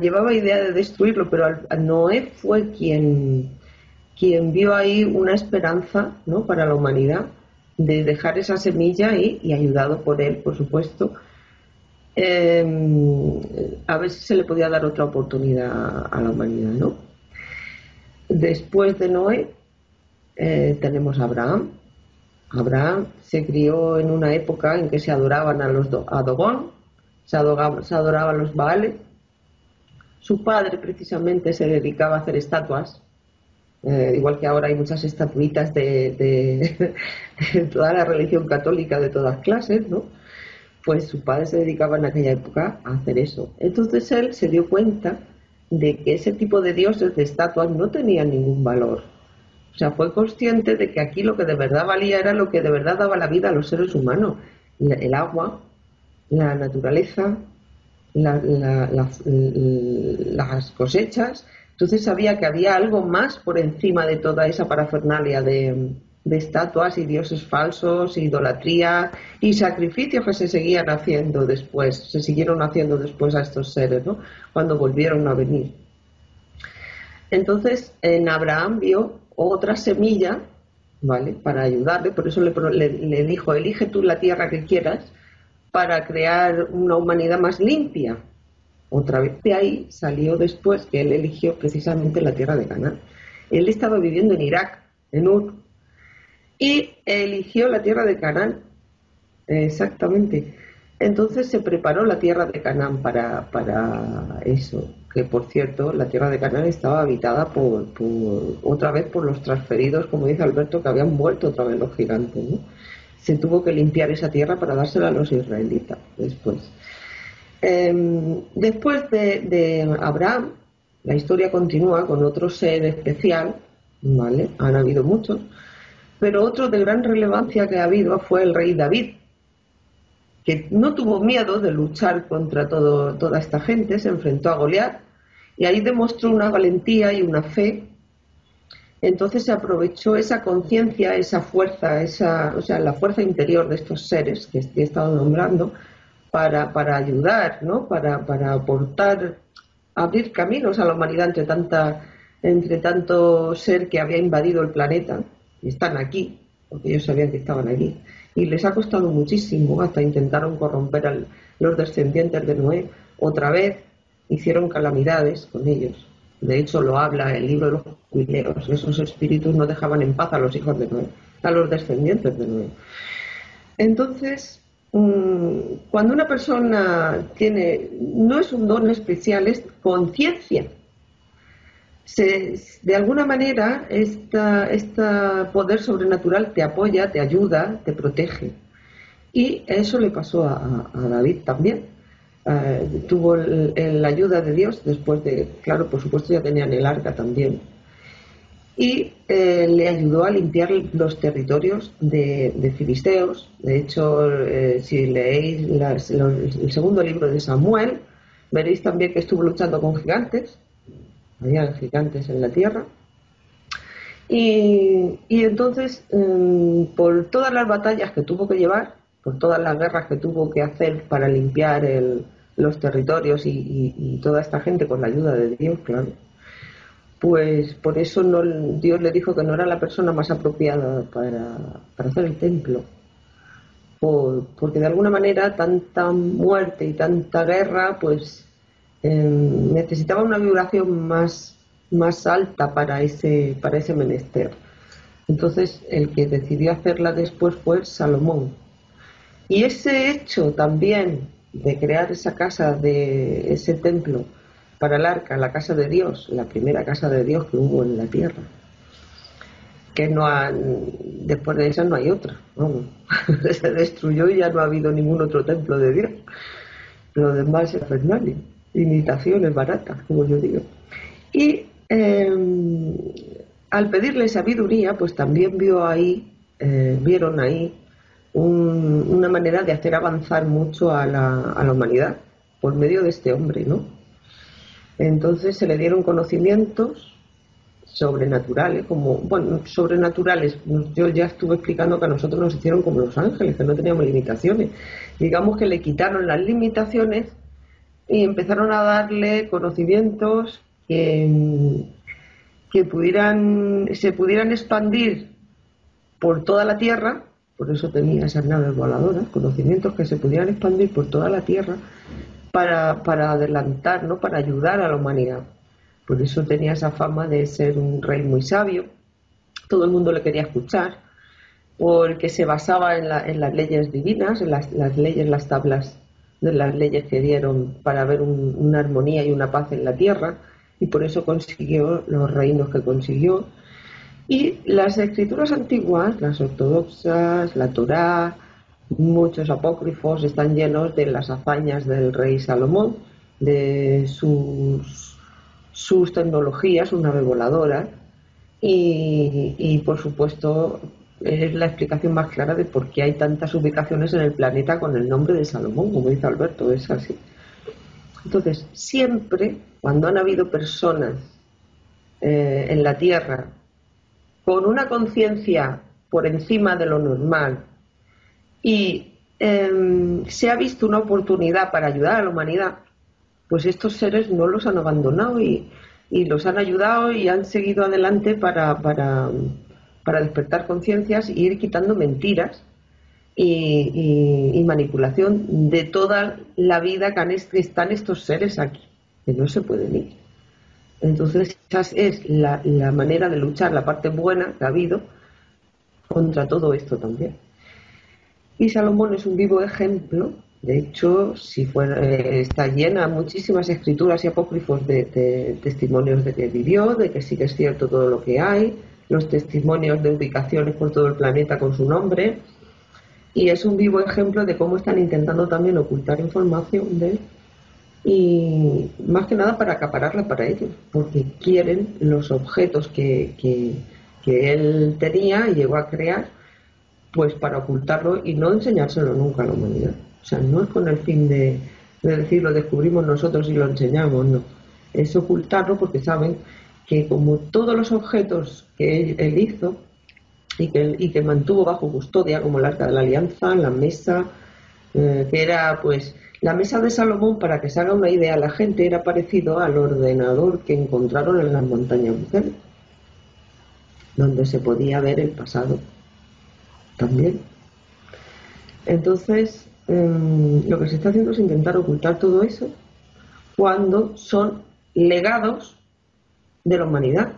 llevaba idea de destruirlo, pero Noé fue quien, quien vio ahí una esperanza ¿no? para la humanidad de dejar esa semilla y ayudado por él, por supuesto. Em, a ver si se le podía dar otra oportunidad a la humanidad, ¿no? Después de Noé eh, tenemos a Abraham, Abraham se crió en una época en que se adoraban a los a Dogón, se, adoraban los Baales. Su padre precisamente se dedicaba a hacer estatuas, eh, igual que ahora hay muchas estatuitas de, toda la religión católica de todas clases, ¿no? Pues su padre se dedicaba en aquella época a hacer eso. Entonces él se dio cuenta de que ese tipo de dioses de estatuas no tenían ningún valor o sea, fue consciente de que aquí lo que de verdad valía era lo que de verdad daba la vida a los seres humanos, el agua, la naturaleza, las cosechas. Entonces sabía que había algo más por encima de toda esa parafernalia de, estatuas y dioses falsos, idolatría y sacrificios que se seguían haciendo después, se siguieron haciendo después a estos seres, ¿no? Cuando volvieron a venir. Entonces, en Abraham vio otra semilla, ¿vale? Para ayudarle, por eso le, dijo, elige tú la tierra que quieras para crear una humanidad más limpia. Otra vez de ahí salió después que él eligió precisamente la tierra de Canaán. Él estaba viviendo en Irak, en Ur, y eligió la tierra de Canaán, exactamente. Entonces se preparó la tierra de Canaán para, para eso que por cierto la tierra de Canaán estaba habitada por, otra vez por los transferidos, como dice Alberto, que habían vuelto otra vez los gigantes. Se tuvo que limpiar esa tierra para dársela a los israelitas después. Em, después de, Abraham, la historia continúa con otro ser especial, ¿vale? Han habido muchos, pero otro de gran relevancia que ha habido fue el rey David, que no tuvo miedo de luchar contra todo, toda esta gente, se enfrentó a Goliat y ahí demostró una valentía y una fe. Entonces se aprovechó esa conciencia, esa fuerza, esa, o sea, la fuerza interior de estos seres que he estado nombrando para, para ayudar, ¿no? para, para aportar, abrir caminos a la humanidad entre, tanta, entre tanto ser que había invadido el planeta están aquí, porque ellos sabían que estaban aquí y les ha costado muchísimo, hasta intentaron corromper a los descendientes de Noé. Otra vez hicieron calamidades con ellos. De hecho, lo habla el libro de los cuileros. Esos espíritus no dejaban en paz a los hijos de Noé, a los descendientes de Noé. Entonces, mm, cuando una persona tiene, no es un don especial, es conciencia de alguna manera este poder sobrenatural te apoya, te ayuda, te protege. Y eso le pasó a, David también. Eh, tuvo la ayuda de Dios después de, claro, por supuesto ya tenían el arca también. Y eh, le ayudó a limpiar los territorios de, filisteos. De hecho, eh, si leéis el segundo libro de Samuel, veréis también que estuvo luchando con gigantes había gigantes en la tierra. Y, entonces, em, por todas las batallas que tuvo que llevar, por todas las guerras que tuvo que hacer para limpiar los territorios y, toda esta gente con la ayuda de Dios, claro, pues por eso no, Dios le dijo que no era la persona más apropiada para, para hacer el templo. porque de alguna manera tanta muerte y tanta guerra, pues Em, necesitaba una vibración más, más alta para ese, para ese menester. Entonces, el que decidió hacerla después fue Salomón. Y ese hecho también de crear esa casa, de ese templo para el arca, la casa de Dios, la primera casa de Dios que hubo en la tierra, que no han, después de esa no hay otra, se destruyó y ya no ha habido ningún otro templo de Dios. Lo demás es Fernández imitaciones baratas, como yo digo. Y em, al pedirle sabiduría, pues también vio ahí, eh, vieron ahí una manera de hacer avanzar mucho a la, a la humanidad por medio de este hombre, ¿no? Entonces se le dieron conocimientos sobrenaturales, como, bueno, sobrenaturales, yo ya estuve explicando que a nosotros nos hicieron como los ángeles, que no teníamos limitaciones. Digamos que le quitaron las limitaciones y empezaron a darle conocimientos que, que pudieran, se pudieran expandir por toda la Tierra, por eso tenía esas naves voladoras, conocimientos que se pudieran expandir por toda la Tierra para, para adelantar, ¿no? para ayudar a la humanidad. Por eso tenía esa fama de ser un rey muy sabio, todo el mundo le quería escuchar, porque se basaba en, las leyes divinas, en las, leyes, las tablas las leyes que dieron para ver una armonía y una paz en la tierra, y por eso consiguió los reinos que consiguió. Y las escrituras antiguas, las ortodoxas, la Torá, muchos apócrifos están llenos de las hazañas del rey Salomón, de sus, sus tecnologías, una nave voladora, y por supuesto es la explicación más clara de por qué hay tantas ubicaciones en el planeta con el nombre de Salomón, como dice Alberto, es así. Entonces, siempre cuando han habido personas eh, en la Tierra con una conciencia por encima de lo normal y em, se ha visto una oportunidad para ayudar a la humanidad, pues estos seres no los han abandonado y, y los han ayudado y han seguido adelante para, para, para despertar conciencias e ir quitando mentiras y, manipulación de toda la vida que, están estos seres aquí, que no se pueden ir. Entonces, esa es la, manera de luchar, la parte buena que ha habido contra todo esto también. Y Salomón es un vivo ejemplo, de hecho, si fuera, eh, está llena muchísimas escrituras y apócrifos de, testimonios de que vivió, de que sí que es cierto todo lo que hay, los testimonios de ubicaciones por todo el planeta con su nombre, y es un vivo ejemplo de cómo están intentando también ocultar información de él y más que nada para acapararla para ellos, porque quieren los objetos que, que, él tenía y llegó a crear, pues para ocultarlo y no enseñárselo nunca a la humanidad. O sea, no es con el fin de, decir lo descubrimos nosotros y lo enseñamos, no. Es ocultarlo porque saben que como todos los objetos que él hizo, y que, mantuvo bajo custodia, como el Arca de la Alianza, la mesa, eh, que era pues la mesa de Salomón, para que se haga una idea la gente, era parecido al ordenador que encontraron en las montañas mujeres, donde se podía ver el pasado también. Entonces, em, lo que se está haciendo es intentar ocultar todo eso cuando son legados de la humanidad.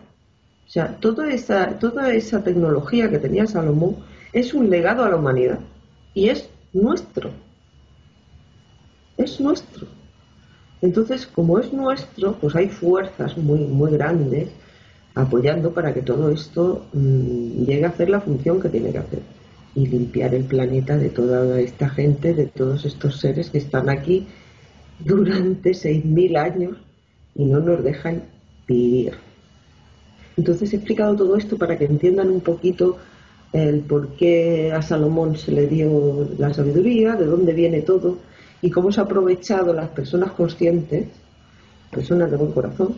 O sea, toda esa, toda esa tecnología que tenía Salomón es un legado a la humanidad y es nuestro. Es nuestro. Entonces, como es nuestro, pues hay fuerzas muy, muy grandes apoyando para que todo esto mm, llegue a hacer la función que tiene que hacer y limpiar el planeta de toda esta gente, de todos estos seres que están aquí durante 6.000 años y no nos dejan vivir. Entonces he explicado todo esto para que entiendan un poquito el por qué a Salomón se le dio la sabiduría, de dónde viene todo y cómo se ha aprovechado las personas conscientes, personas de buen corazón,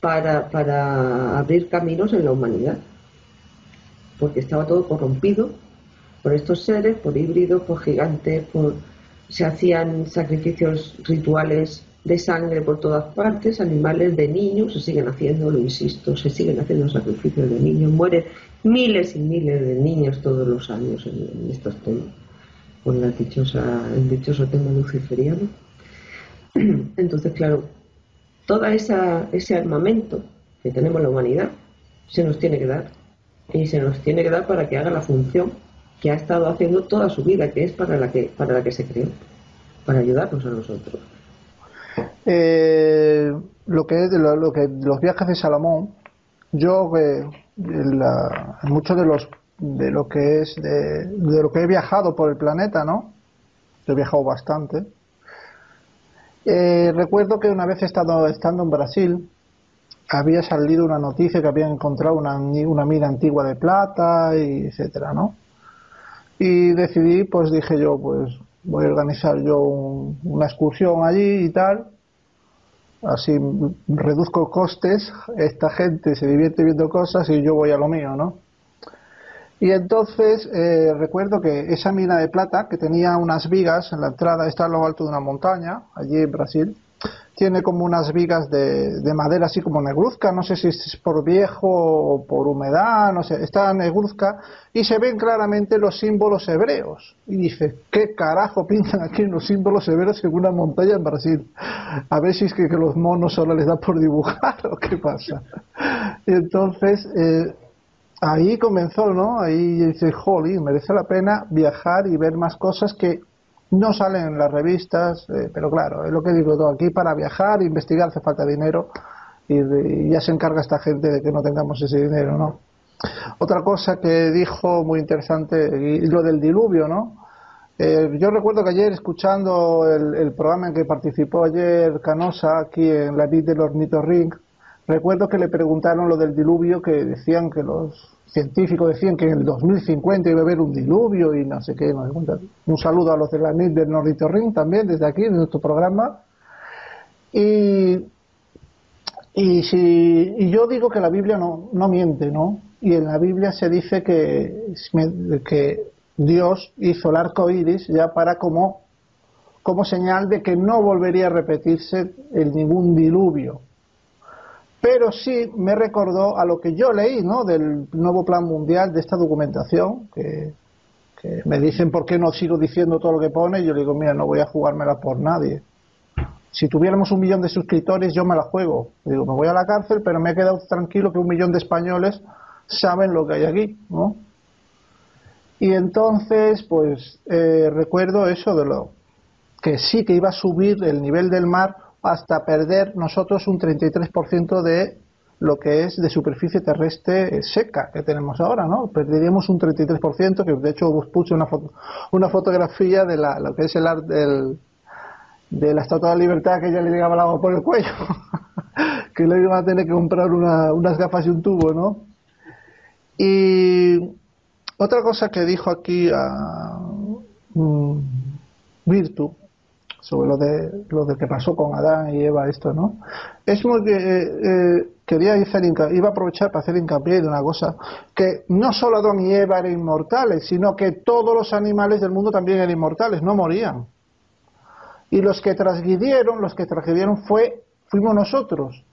para, para abrir caminos en la humanidad. Porque estaba todo corrompido por estos seres, por híbridos, por gigantes, por... se hacían sacrificios rituales de sangre por todas partes, animales de niños, se siguen haciendo, lo insisto, se siguen haciendo sacrificios de niños, mueren miles y miles de niños todos los años en, estos temas, con la dichosa, el dichoso tema luciferiano. Entonces, claro, todo ese armamento que tenemos la humanidad se nos tiene que dar y se nos tiene que dar para que haga la función que ha estado haciendo toda su vida, que es para la que, para la que se creó, para ayudarnos a nosotros. Eh, lo que es lo, que los viajes de Salomón, yo eh, mucho de los de lo que es de, lo que he viajado por el planeta, ¿no? he viajado bastante. Eh, recuerdo que una vez estado estando en Brasil había salido una noticia que había encontrado una, una mina antigua de plata y etcétera, ¿no? Y decidí, pues dije yo, pues voy a organizar yo una excursión allí y tal. Así reduzco costes, esta gente se divierte viendo cosas y yo voy a lo mío, ¿no? Y entonces eh, recuerdo que esa mina de plata, que tenía unas vigas en la entrada, está en lo alto de una montaña, allí en Brasil, tiene como unas vigas de, madera así como negruzca, no sé si es por viejo o por humedad, no sé, está negruzca y se ven claramente los símbolos hebreos. Y dice, ¿qué carajo pintan aquí los símbolos hebreos en una montaña en Brasil? A ver si es que, los monos solo les da por dibujar o qué pasa. Entonces, eh, ahí comenzó, ¿no? Ahí dice, jolly, merece la pena viajar y ver más cosas que no salen en las revistas, eh, pero claro, es lo que digo todo aquí, para viajar, investigar hace falta dinero y, ya se encarga esta gente de que no tengamos ese dinero, ¿no? Otra cosa que dijo muy interesante, y lo del diluvio, ¿no? Eh, yo recuerdo que ayer, escuchando el, programa en que participó ayer Canosa, aquí en la vid del Ornitorring, recuerdo que le preguntaron lo del diluvio, que decían que los científicos decían que en el 2050 iba a haber un diluvio y no sé qué. un saludo a los de la NIT del Ring también, desde aquí, en nuestro programa. Y, y, si, y yo digo que la Biblia no, no miente, ¿no? Y en la Biblia se dice que, que Dios hizo el arco iris ya para como, como señal de que no volvería a repetirse el ningún diluvio pero sí me recordó a lo que yo leí ¿no? del nuevo plan mundial de esta documentación, que, me dicen por qué no sigo diciendo todo lo que pone, y yo digo, mira, no voy a jugármela por nadie. Si tuviéramos un millón de suscriptores, yo me la juego. Digo, me voy a la cárcel, pero me he quedado tranquilo que un millón de españoles saben lo que hay aquí, ¿no? Y entonces, pues, eh, recuerdo eso de lo que sí que iba a subir el nivel del mar hasta perder nosotros un 33% de lo que es de superficie terrestre seca que tenemos ahora, ¿no? Perderíamos un 33%, que de hecho os puse una, foto, una fotografía de la, lo que es el arte de la Estatua de la Libertad que ya le llegaba el agua por el cuello, que le iban a tener que comprar unas gafas y un tubo, ¿no? Y otra cosa que dijo aquí a mm, Virtu, sobre lo de lo de que pasó con Adán y Eva esto no es muy que eh, eh, quería hacer iba a aprovechar para hacer hincapié de una cosa que no solo Adán y Eva eran inmortales sino que todos los animales del mundo también eran inmortales no morían. Y los que transgridieron los que transgridieron fue fuimos nosotros.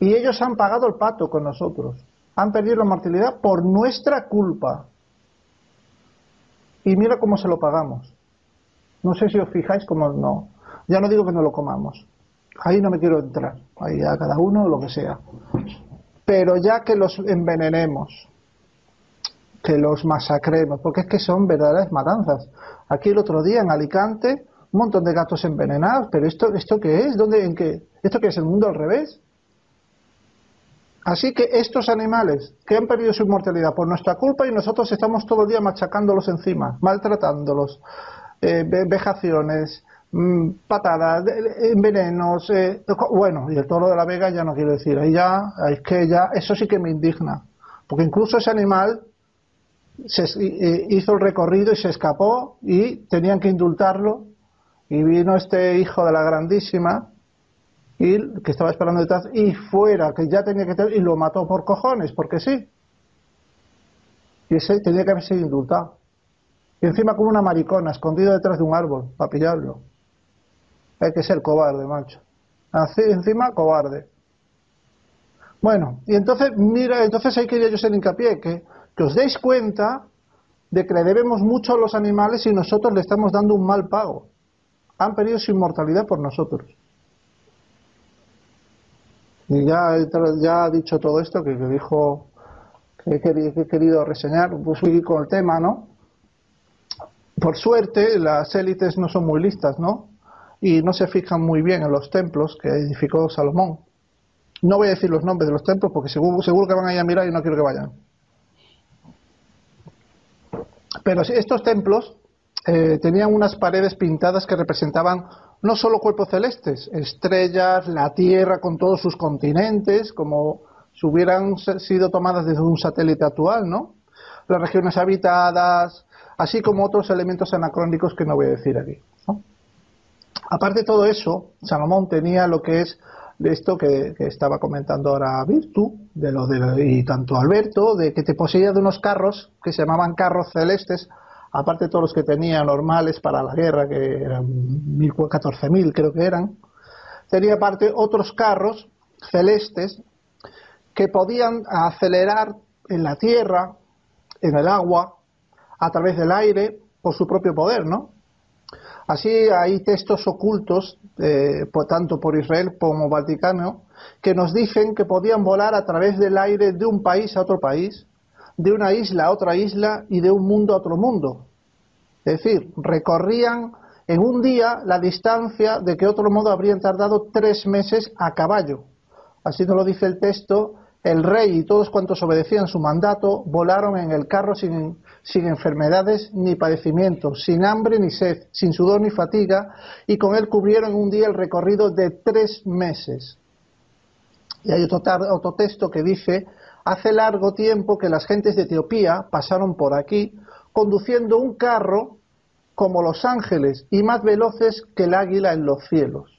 Y ellos han pagado el pato con nosotros. Han perdido la mortalidad por nuestra culpa. Y mira cómo se lo pagamos no sé si os fijáis como no. Ya no digo que no lo comamos. Ahí no me quiero entrar. Ahí a cada uno lo que sea. Pero ya que los envenenemos, que los masacremos, porque es que son verdaderas matanzas. Aquí el otro día en Alicante, un montón de gatos envenenados, pero esto, esto qué es? ¿Dónde, en qué? ¿Esto qué es el mundo al revés? Así que estos animales que han perdido su inmortalidad por nuestra culpa y nosotros estamos todo el día machacándolos encima, maltratándolos, eh, vejaciones, mm, patadas, envenenos, eh, bueno, y el toro de la Vega ya no quiero decir, ahí ya, es que ya, eso sí que me indigna, porque incluso ese animal se, hizo el recorrido y se escapó y tenían que indultarlo y vino este hijo de la grandísima y que estaba esperando detrás y fuera que ya tenía que tener y lo mató por cojones porque sí. Y ese tenía que haber sido indultado y encima como una maricona, escondido detrás de un árbol, para pillarlo. Hay que ser cobarde, macho. Así, encima, cobarde. Bueno, y entonces, mira, entonces hay que yo ser hincapié, que, que os deis cuenta de que le debemos mucho a los animales y nosotros le estamos dando un mal pago. Han perdido su inmortalidad por nosotros. Y ya, ya ha dicho todo esto que, dijo que he, querido, reseñar, pues fui con el tema, ¿no? Por suerte, las élites no son muy listas, ¿no? Y no se fijan muy bien en los templos que edificó Salomón. No voy a decir los nombres de los templos porque seguro, seguro que van a ir a mirar y no quiero que vayan. Pero estos templos eh, tenían unas paredes pintadas que representaban no solo cuerpos celestes, estrellas, la Tierra con todos sus continentes, como si hubieran sido tomadas desde un satélite actual, ¿no? Las regiones habitadas, así como otros elementos anacrónicos que no voy a decir aquí. Aparte de todo eso, Salomón tenía lo que es de esto que, estaba comentando ahora Virtu, de lo de, y tanto Alberto, de que te poseía de unos carros que se llamaban carros celestes, aparte de todos los que tenía normales para la guerra, que eran 14.000 creo que eran, tenía aparte otros carros celestes que podían acelerar en la tierra, en el agua, a través del aire por su propio poder, ¿no? Así hay textos ocultos, eh, tanto por Israel como Vaticano, que nos dicen que podían volar a través del aire de un país a otro país, de una isla a otra isla y de un mundo a otro mundo. Es decir, recorrían en un día la distancia de que otro modo habrían tardado tres meses a caballo. Así nos lo dice el texto, el rey y todos cuantos obedecían su mandato volaron en el carro sin, sin enfermedades ni padecimientos, sin hambre ni sed, sin sudor ni fatiga, y con él cubrieron un día el recorrido de tres meses. Y hay otro, otro texto que dice, hace largo tiempo que las gentes de Etiopía pasaron por aquí conduciendo un carro como los ángeles y más veloces que el águila en los cielos.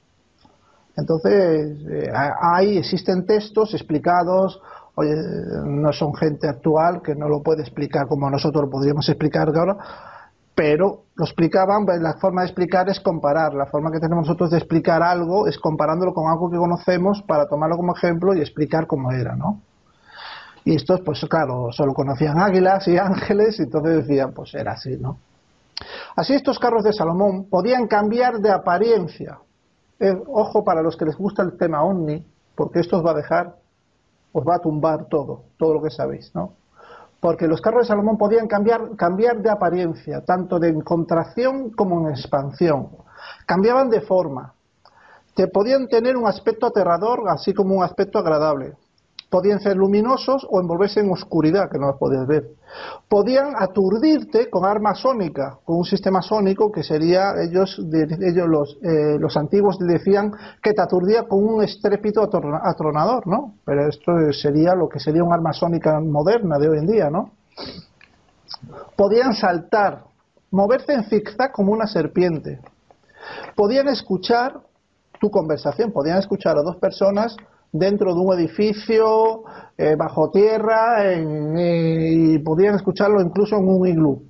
Entonces, eh, hay, existen textos explicados, oye, no son gente actual que no lo puede explicar como nosotros lo podríamos explicar ahora, pero lo explicaban, pues, la forma de explicar es comparar, la forma que tenemos nosotros de explicar algo es comparándolo con algo que conocemos para tomarlo como ejemplo y explicar cómo era, ¿no? Y estos, pues claro, solo conocían águilas y ángeles, y entonces decían, pues era así, ¿no? Así estos carros de Salomón podían cambiar de apariencia. Eh, ojo para los que les gusta el tema ovni, porque esto os va a dejar, os va a tumbar todo, todo lo que sabéis, ¿no? Porque los carros de Salomón podían cambiar, cambiar de apariencia, tanto de contracción como en expansión. Cambiaban de forma. Que podían tener un aspecto aterrador, así como un aspecto agradable podían ser luminosos o envolverse en oscuridad, que no los podías ver. Podían aturdirte con arma sónica, con un sistema sónico que sería, ellos, ellos los, eh, los antiguos decían que te aturdía con un estrépito atronador, ¿no? Pero esto sería lo que sería un arma sónica moderna de hoy en día, ¿no? Podían saltar, moverse en zigzag como una serpiente. Podían escuchar tu conversación, podían escuchar a dos personas dentro de un edificio, eh, bajo tierra, y podían escucharlo incluso en un iglú.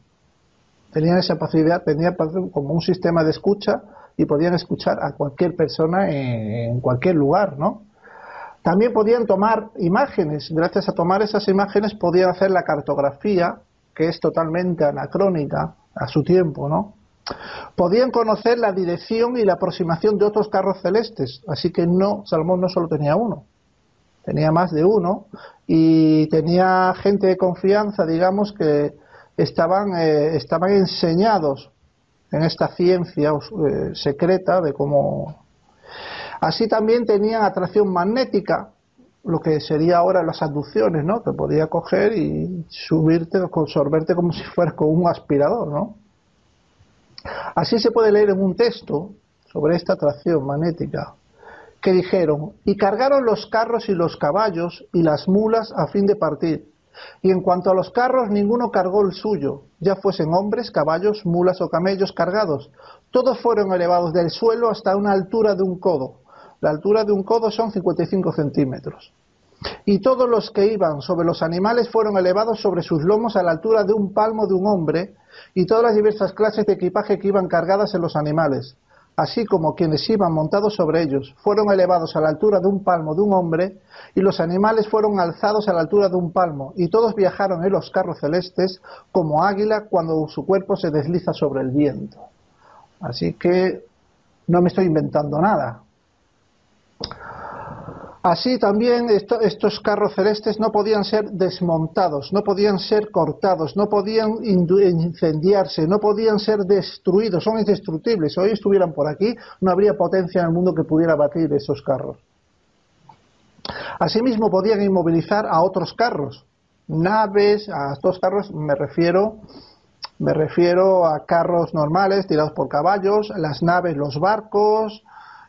Tenían esa facilidad, tenían como un sistema de escucha y podían escuchar a cualquier persona en, cualquier lugar, ¿no? También podían tomar imágenes, gracias a tomar esas imágenes podían hacer la cartografía, que es totalmente anacrónica a su tiempo, ¿no? Podían conocer la dirección y la aproximación de otros carros celestes, así que no, Salomón no solo tenía uno, tenía más de uno y tenía gente de confianza, digamos, que estaban, eh, estaban enseñados en esta ciencia eh, secreta de cómo. Así también tenían atracción magnética, lo que sería ahora las abducciones, ¿no? Que podía coger y subirte, absorberte como si fueras con un aspirador, ¿no? Así se puede leer en un texto sobre esta atracción magnética que dijeron, y cargaron los carros y los caballos y las mulas a fin de partir. Y en cuanto a los carros, ninguno cargó el suyo, ya fuesen hombres, caballos, mulas o camellos cargados. Todos fueron elevados del suelo hasta una altura de un codo. La altura de un codo son 55 centímetros. Y todos los que iban sobre los animales fueron elevados sobre sus lomos a la altura de un palmo de un hombre, y todas las diversas clases de equipaje que iban cargadas en los animales, así como quienes iban montados sobre ellos, fueron elevados a la altura de un palmo de un hombre, y los animales fueron alzados a la altura de un palmo, y todos viajaron en los carros celestes como águila cuando su cuerpo se desliza sobre el viento. Así que no me estoy inventando nada. Así también estos carros celestes no podían ser desmontados, no podían ser cortados, no podían incendiarse, no podían ser destruidos, son indestructibles. Si hoy estuvieran por aquí, no habría potencia en el mundo que pudiera batir esos carros. Asimismo, podían inmovilizar a otros carros, naves, a estos carros me refiero, me refiero a carros normales tirados por caballos, las naves, los barcos,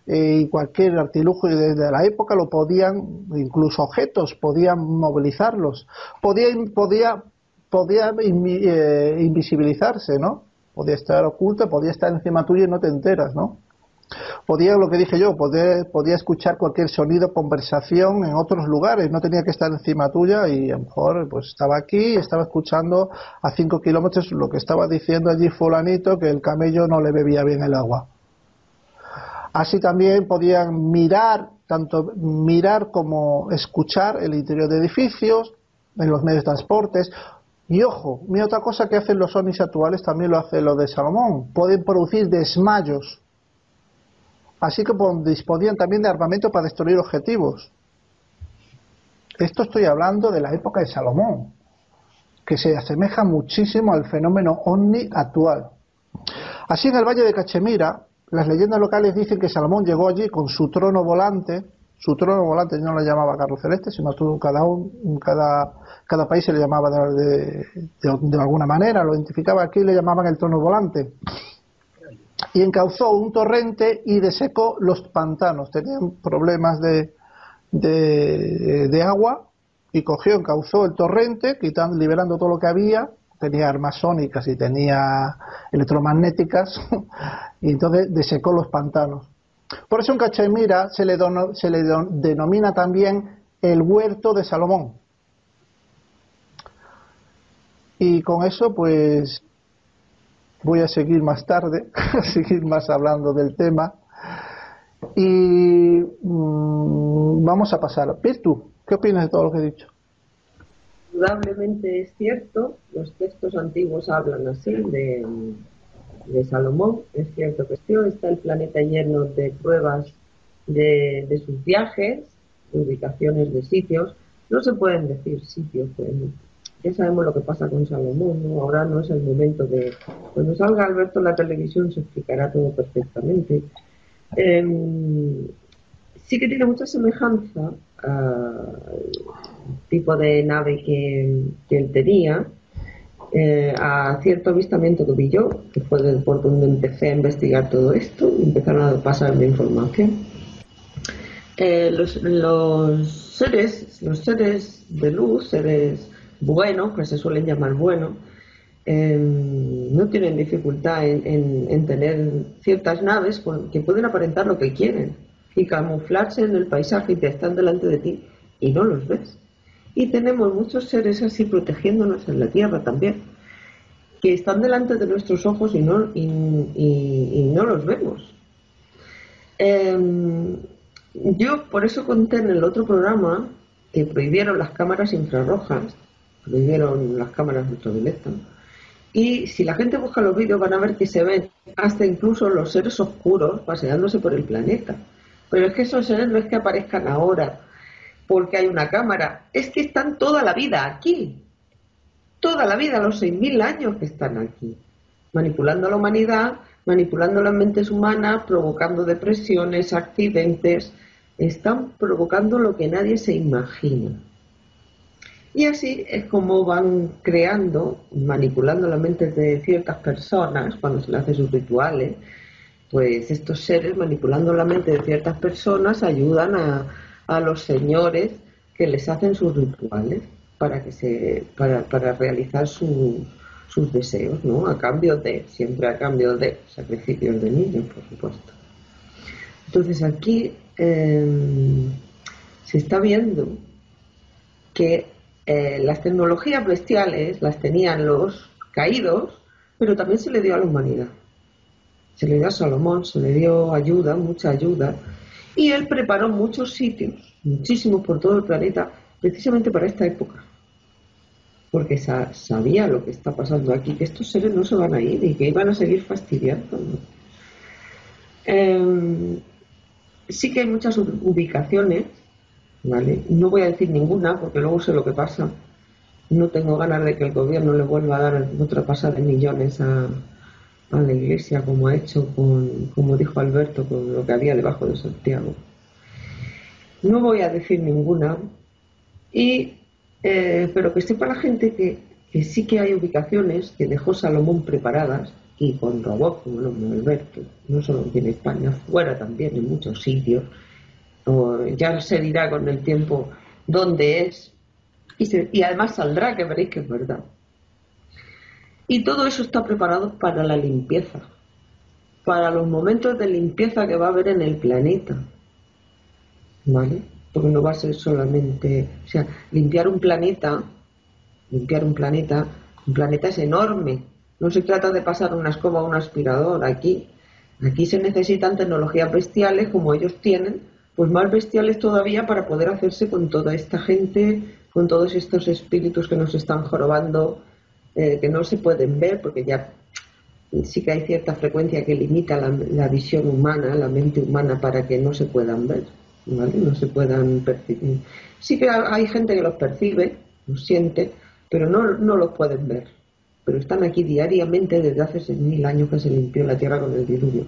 eh, y cualquier artilugio desde la época lo podían, incluso objetos, podían movilizarlos, podía, podía, podía eh, invisibilizarse, ¿no? Podía estar oculto, podía estar encima tuyo y no te enteras, ¿no? Podía, lo que dije yo, podía, escuchar cualquier sonido, conversación en otros lugares, no tenía que estar encima tuya y a lo mejor pues estaba aquí y estaba escuchando a cinco kilómetros lo que estaba diciendo allí fulanito que el camello no le bebía bien el agua Así también podían mirar, tanto mirar como escuchar el interior de edificios, en los medios de transportes. Y ojo, mi otra cosa que hacen los ovnis actuales también lo hace lo de Salomón. Pueden producir desmayos. Así que disponían también de armamento para destruir objetivos. Esto estoy hablando de la época de Salomón. que se asemeja muchísimo al fenómeno ovni actual. Así en el Valle de Cachemira, las leyendas locales dicen que Salomón llegó allí con su trono volante, su trono volante no lo llamaba carro celeste, sino todo, cada, un, cada, cada país se le llamaba de, alguna manera, lo identificaba aquí y le llamaban el trono volante. Y encauzó un torrente y desecó los pantanos. Tenían problemas de, de, agua y cogió, encauzó el torrente, quitando, liberando todo lo que había. Tenía armas sónicas y tenía electromagnéticas, y entonces desecó los pantanos. Por eso en Cachemira se le, se le denomina también el huerto de Salomón. Y con eso, pues, voy a seguir más tarde, a seguir más hablando del tema. Y mm, vamos a pasar. Pirtu, ¿qué opinas de todo lo que he dicho? Indudablemente es cierto, los textos antiguos hablan así de, Salomón, es cierto que está el planeta lleno de pruebas de, sus viajes, ubicaciones de sitios, no se pueden decir sitios, ya sabemos lo que pasa con Salomón, ahora no es el momento de... Cuando salga Alberto en la televisión se explicará todo perfectamente. Em, sí que tiene mucha semejanza al tipo de nave que, él tenía, eh, a cierto avistamiento que vi yo, que fue por donde empecé a investigar todo esto, empezaron a pasarme información. Eh, los, seres, los seres de luz, seres buenos, que se suelen llamar buenos, em, no tienen dificultad en, tener ciertas naves que pueden aparentar lo que quieren y camuflarse en el paisaje y te están delante de ti y no los ves. Y tenemos muchos seres así protegiéndonos en la Tierra también, que están delante de nuestros ojos y no, los vemos. Em, yo por eso conté en el otro programa que prohibieron las cámaras infrarrojas, prohibieron las cámaras ultravioletas. Y si la gente busca los vídeos van a ver que se ven hasta incluso los seres oscuros paseándose por el planeta. Pero es que esos seres no es que aparezcan ahora porque hay una cámara, es que están toda la vida aquí. Toda la vida, los 6.000 años que están aquí. Manipulando a la humanidad, manipulando las mentes humanas, provocando depresiones, accidentes. Están provocando lo que nadie se imagina. Y así es como van creando, manipulando las mentes de ciertas personas cuando se le hacen sus rituales, pues estos seres manipulando la mente de ciertas personas ayudan a, a los señores que les hacen sus rituales para que se para, para realizar sus deseos, ¿no? A cambio de, siempre a cambio de sacrificios de niños, por supuesto. Entonces aquí em, se está viendo que eh, las tecnologías bestiales las tenían los caídos, pero también se le dio a la humanidad. Se le dio a Salomón, se le dio ayuda, mucha ayuda, y él preparó muchos sitios, muchísimos por todo el planeta, precisamente para esta época. Porque sabía lo que está pasando aquí, que estos seres no se van a ir y que iban a seguir fastidiando. Em, sí que hay muchas ubicaciones no voy a decir ninguna porque luego sé lo que pasa. No tengo ganas de que el gobierno le vuelva a dar otra pasada de millones a, la iglesia como ha hecho con, como dijo Alberto, con lo que había debajo de Santiago. No voy a decir ninguna, y, eh, pero que sepa la gente que, sí que hay ubicaciones que dejó Salomón preparadas y con robots como los de Alberto, no solo aquí en España, fuera también en muchos sitios, o ya se dirá con el tiempo dónde es, y, además saldrá que veréis que es verdad. Y todo eso está preparado para la limpieza, para los momentos de limpieza que va a haber en el planeta. ¿Vale? Porque no va a ser solamente, o sea, limpiar un planeta, limpiar un planeta, un planeta es enorme. No se trata de pasar una escoba o un aspirador aquí. Aquí se necesitan tecnologías bestiales como ellos tienen pues más bestiales todavía para poder hacerse con toda esta gente, con todos estos espíritus que nos están jorobando, eh, que no se pueden ver, porque ya sí que hay cierta frecuencia que limita la, visión humana, la mente humana, para que no se puedan ver, ¿vale? No se puedan percibir. Sí que hay gente que los percibe, los siente, pero no, no los pueden ver. Pero están aquí diariamente desde hace 6.000 años que se limpió la tierra con el diluvio.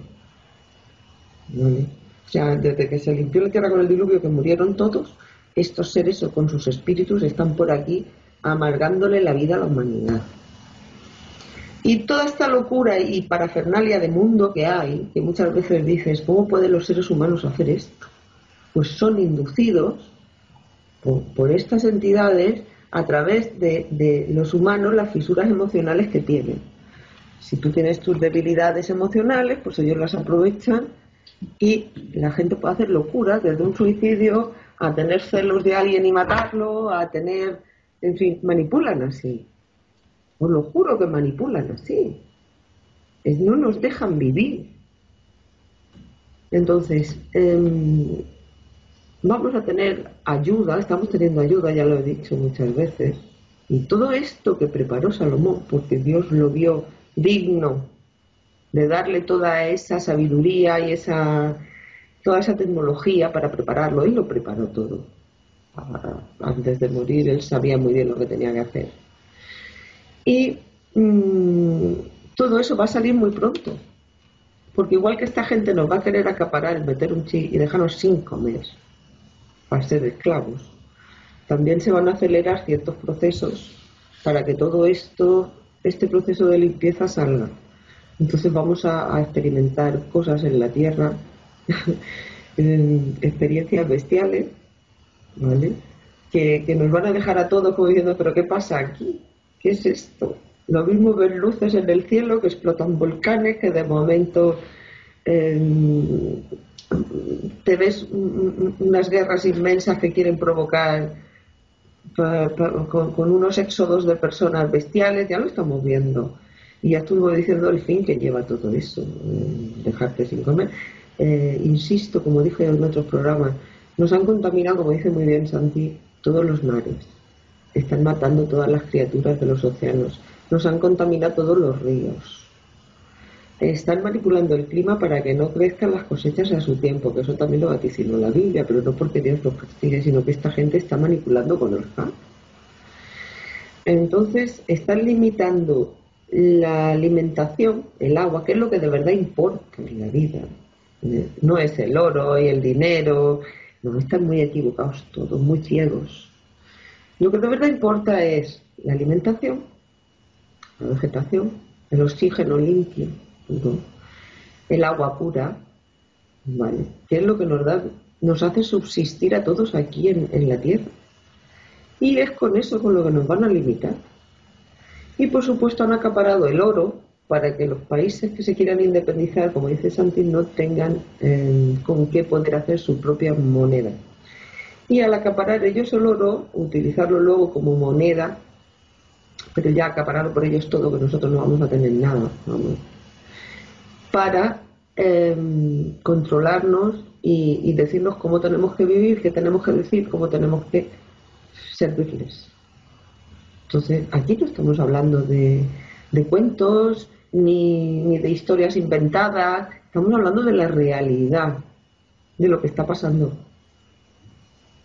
O sea, desde que se limpió la tierra con el diluvio, que murieron todos, estos seres con sus espíritus están por aquí amargándole la vida a la humanidad. Y toda esta locura y parafernalia de mundo que hay, que muchas veces dices, ¿cómo pueden los seres humanos hacer esto? Pues son inducidos por, estas entidades a través de, de, los humanos las fisuras emocionales que tienen. Si tú tienes tus debilidades emocionales, pues ellos las aprovechan y la gente puede hacer locuras, desde un suicidio a tener celos de alguien y matarlo, a tener, en fin, manipulan así. Os lo juro que manipulan así. Es, no nos dejan vivir. Entonces, em, vamos a tener ayuda, estamos teniendo ayuda, ya lo he dicho muchas veces, y todo esto que preparó Salomón, porque Dios lo vio digno de darle toda esa sabiduría y esa toda esa tecnología para prepararlo, él lo preparó todo. Antes de morir él sabía muy bien lo que tenía que hacer. Y mm, todo eso va a salir muy pronto, porque igual que esta gente nos va a querer acaparar, meter un chi y dejarnos sin comer, para ser esclavos, también se van a acelerar ciertos procesos para que todo esto, este proceso de limpieza salga. Entonces vamos a, experimentar cosas en la tierra, experiencias bestiales, ¿vale? Que, que, nos van a dejar a todos como diciendo, pero ¿qué pasa aquí? ¿Qué es esto? Lo mismo ver luces en el cielo que explotan volcanes, que de momento em, te ves unas guerras inmensas que quieren provocar con, unos éxodos de personas bestiales, ya lo estamos viendo. Y ya estuvo diciendo el fin que lleva todo eso, mm, dejarte sin comer. Eh, insisto, como dije en otros programas, nos han contaminado, como dice muy bien Santi, todos los mares. Están matando todas las criaturas de los océanos. Nos han contaminado todos los ríos. Están manipulando el clima para que no crezcan las cosechas a su tiempo, que eso también lo vaticinó la Biblia, pero no porque Dios lo castigue, sino que esta gente está manipulando con el FA. Entonces, están limitando la alimentación, el agua, que es lo que de verdad importa en la vida. No es el oro y el dinero, no, están muy equivocados todos, muy ciegos. Lo que de verdad importa es la alimentación, la vegetación, el oxígeno limpio, el agua pura, ¿vale? Que es lo que nos da, nos hace subsistir a todos aquí en la tierra. Y es con eso con lo que nos van a limitar. Y por supuesto han acaparado el oro para que los países que se quieran independizar, como dice Santi, no tengan eh, con qué poder hacer su propia moneda. Y al acaparar ellos el oro, utilizarlo luego como moneda, pero ya acaparado por ellos todo, que nosotros no vamos a tener nada, para em, controlarnos y, y decirnos cómo tenemos que vivir, qué tenemos que decir, cómo tenemos que servirles. Entonces, aquí no estamos hablando de, cuentos ni, de historias inventadas, estamos hablando de la realidad, de lo que está pasando,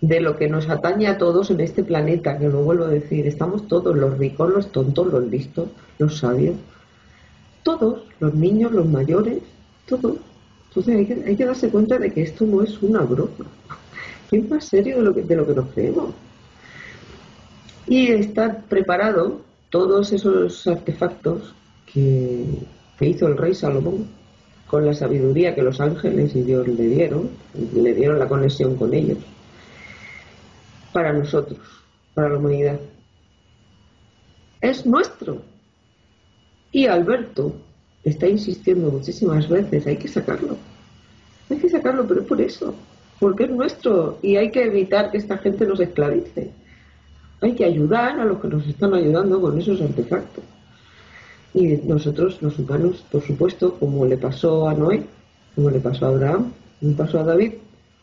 de lo que nos atañe a todos en este planeta, que lo vuelvo a decir, estamos todos, los ricos, los tontos, los listos, los sabios, todos, los niños, los mayores, todos. Entonces hay que, hay que darse cuenta de que esto no es una broma, es más serio de lo que, de lo que nos creemos. Y está preparado todos esos artefactos que, hizo el rey Salomón con la sabiduría que los ángeles y Dios le dieron, le dieron la conexión con ellos, para nosotros, para la humanidad. Es nuestro. Y Alberto está insistiendo muchísimas veces, hay que sacarlo. Hay que sacarlo, pero es por eso, porque es nuestro y hay que evitar que esta gente nos esclavice. Hay que ayudar a los que nos están ayudando con esos artefactos. Y nosotros, los humanos, por supuesto, como le pasó a Noé, como le pasó a Abraham, como le pasó a David,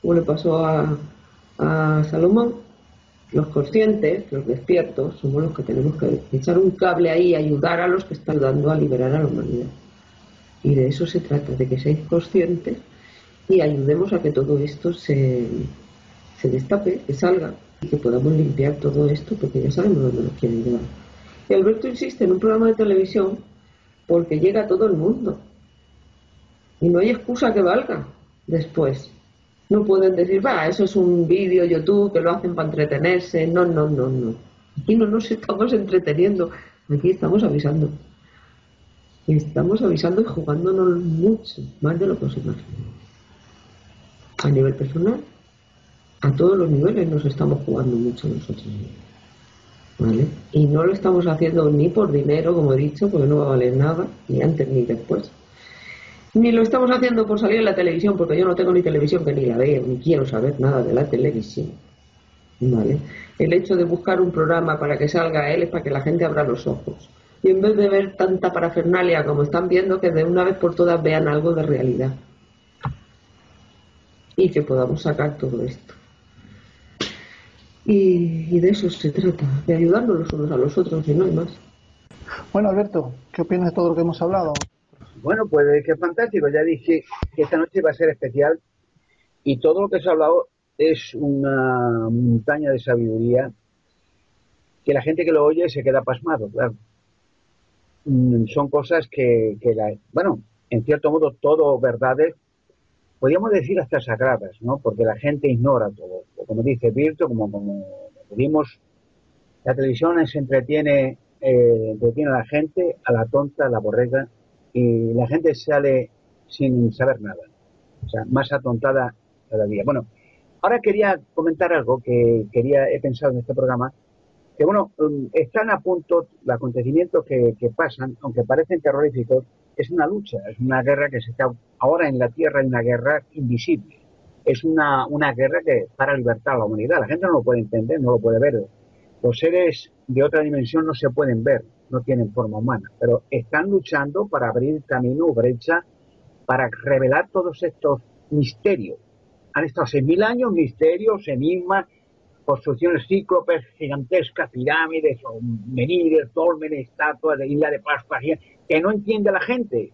como le pasó a, a Salomón, los conscientes, los despiertos, somos los que tenemos que echar un cable ahí y ayudar a los que están dando a liberar a la humanidad. Y de eso se trata, de que seáis conscientes y ayudemos a que todo esto se, se destape, que salga y que podamos limpiar todo esto porque ya sabemos dónde nos quieren llevar. Y Alberto insiste en un programa de televisión porque llega a todo el mundo. Y no hay excusa que valga después. No pueden decir, va, eso es un vídeo YouTube que lo hacen para entretenerse. No, no, no, no. Aquí no nos estamos entreteniendo, aquí estamos avisando. Estamos avisando y jugándonos mucho, más de lo que os A nivel personal, a todos los niveles nos estamos jugando mucho nosotros. ¿Vale? Y no lo estamos haciendo ni por dinero, como he dicho, porque no va a valer nada, ni antes ni después. Ni lo estamos haciendo por salir en la televisión, porque yo no tengo ni televisión que ni la veo, ni quiero saber nada de la televisión. ¿Vale? El hecho de buscar un programa para que salga él es para que la gente abra los ojos. Y en vez de ver tanta parafernalia como están viendo, que de una vez por todas vean algo de realidad. Y que podamos sacar todo esto. Y, y de eso se trata, de ayudarnos los unos a los otros y no hay más. Bueno, Alberto, ¿qué opinas de todo lo que hemos hablado? Bueno, pues que fantástico. Ya dije que esta noche va a ser especial y todo lo que se ha hablado es una montaña de sabiduría que la gente que lo oye se queda pasmado, claro. Mm, son cosas que, la, bueno, en cierto modo todo verdades, podríamos decir hasta sagradas, ¿no? Porque la gente ignora todo. Como dice Virto, como, como vimos, la televisión se entretiene, eh, entretiene a la gente, a la tonta, a la borrega, y la gente sale sin saber nada. O sea, más atontada cada día. Bueno, ahora quería comentar algo que quería, he pensado en este programa, que bueno, um, están a punto, los acontecimientos que, pasan, aunque parecen terroríficos, es una lucha, es una guerra que se está, ahora en la Tierra hay una guerra invisible. Es una, una guerra que para libertar a la humanidad. La gente no lo puede entender, no lo puede ver. Los seres de otra dimensión no se pueden ver, no tienen forma humana, pero están luchando para abrir camino o brecha para revelar todos estos misterios. Han estado seis mil años, misterios, enigmas, construcciones cíclopes gigantescas, pirámides, menires, dólmenes, estatuas de Isla de Pascua, que no entiende la gente.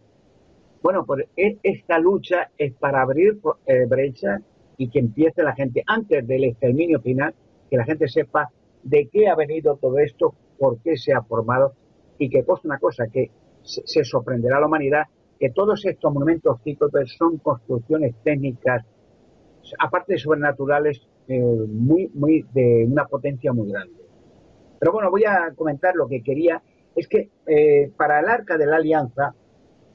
Bueno, pues e, esta lucha es para abrir eh, brecha y que empiece la gente, antes del exterminio final, que la gente sepa de qué ha venido todo esto, por qué se ha formado y que cosa una cosa, que se, sorprenderá a la humanidad que todos estos monumentos cíclopes son construcciones técnicas, aparte de sobrenaturales, eh, muy, muy, de una potencia muy grande. Pero bueno, voy a comentar lo que quería. Es que eh, para el arca de la alianza,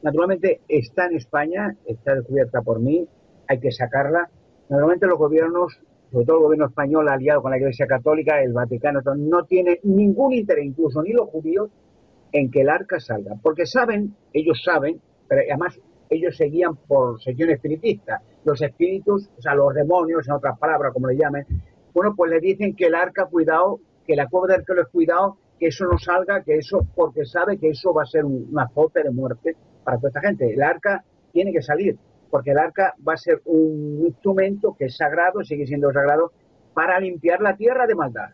naturalmente está en España, está descubierta por mí, hay que sacarla. Normalmente los gobiernos, sobre todo el gobierno español aliado con la Iglesia Católica, el Vaticano, no tiene ningún interés, incluso ni los judíos, en que el arca salga, porque saben, ellos saben, pero además ellos seguían por sección espiritista, los espíritus, o sea, los demonios, en otras palabras, como le llamen, bueno, pues le dicen que el arca, cuidado, que la cueva del arca es cuidado, que eso no salga, que eso, porque sabe que eso va a ser una azote de muerte para toda esta gente. El arca tiene que salir, porque el arca va a ser un instrumento que es sagrado, sigue siendo sagrado, para limpiar la tierra de maldad.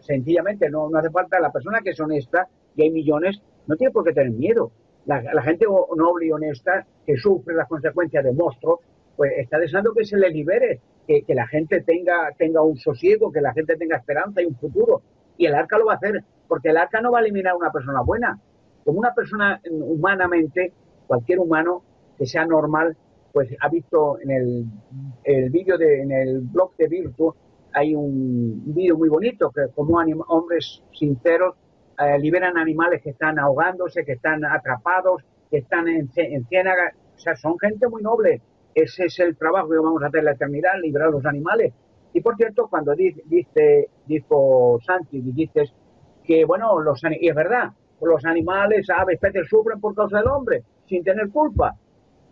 Sencillamente, no, hace falta la persona que es honesta, y hay millones, no tiene por qué tener miedo. La, gente noble y honesta que sufre las consecuencias de monstruos, pues está deseando que se le libere, que, la gente tenga, tenga un sosiego, que la gente tenga esperanza y un futuro. Y el arca lo va a hacer, porque el arca no va a eliminar a una persona buena. Como una persona mm, humanamente, cualquier humano que sea normal, pues ha visto en el, el vídeo de, en el blog de Virtu, hay un vídeo muy bonito que como hombres sinceros eh, liberan animales que están ahogándose, que están atrapados, que están en, en ciénaga. O sea, son gente muy noble. Ese es el trabajo que vamos a hacer en la eternidad, liberar los animales. Y por cierto, cuando dice, dijo Santi, dijiste que, bueno, los y es verdad, los animales, aves, peces sufren por causa del hombre, sin tener culpa.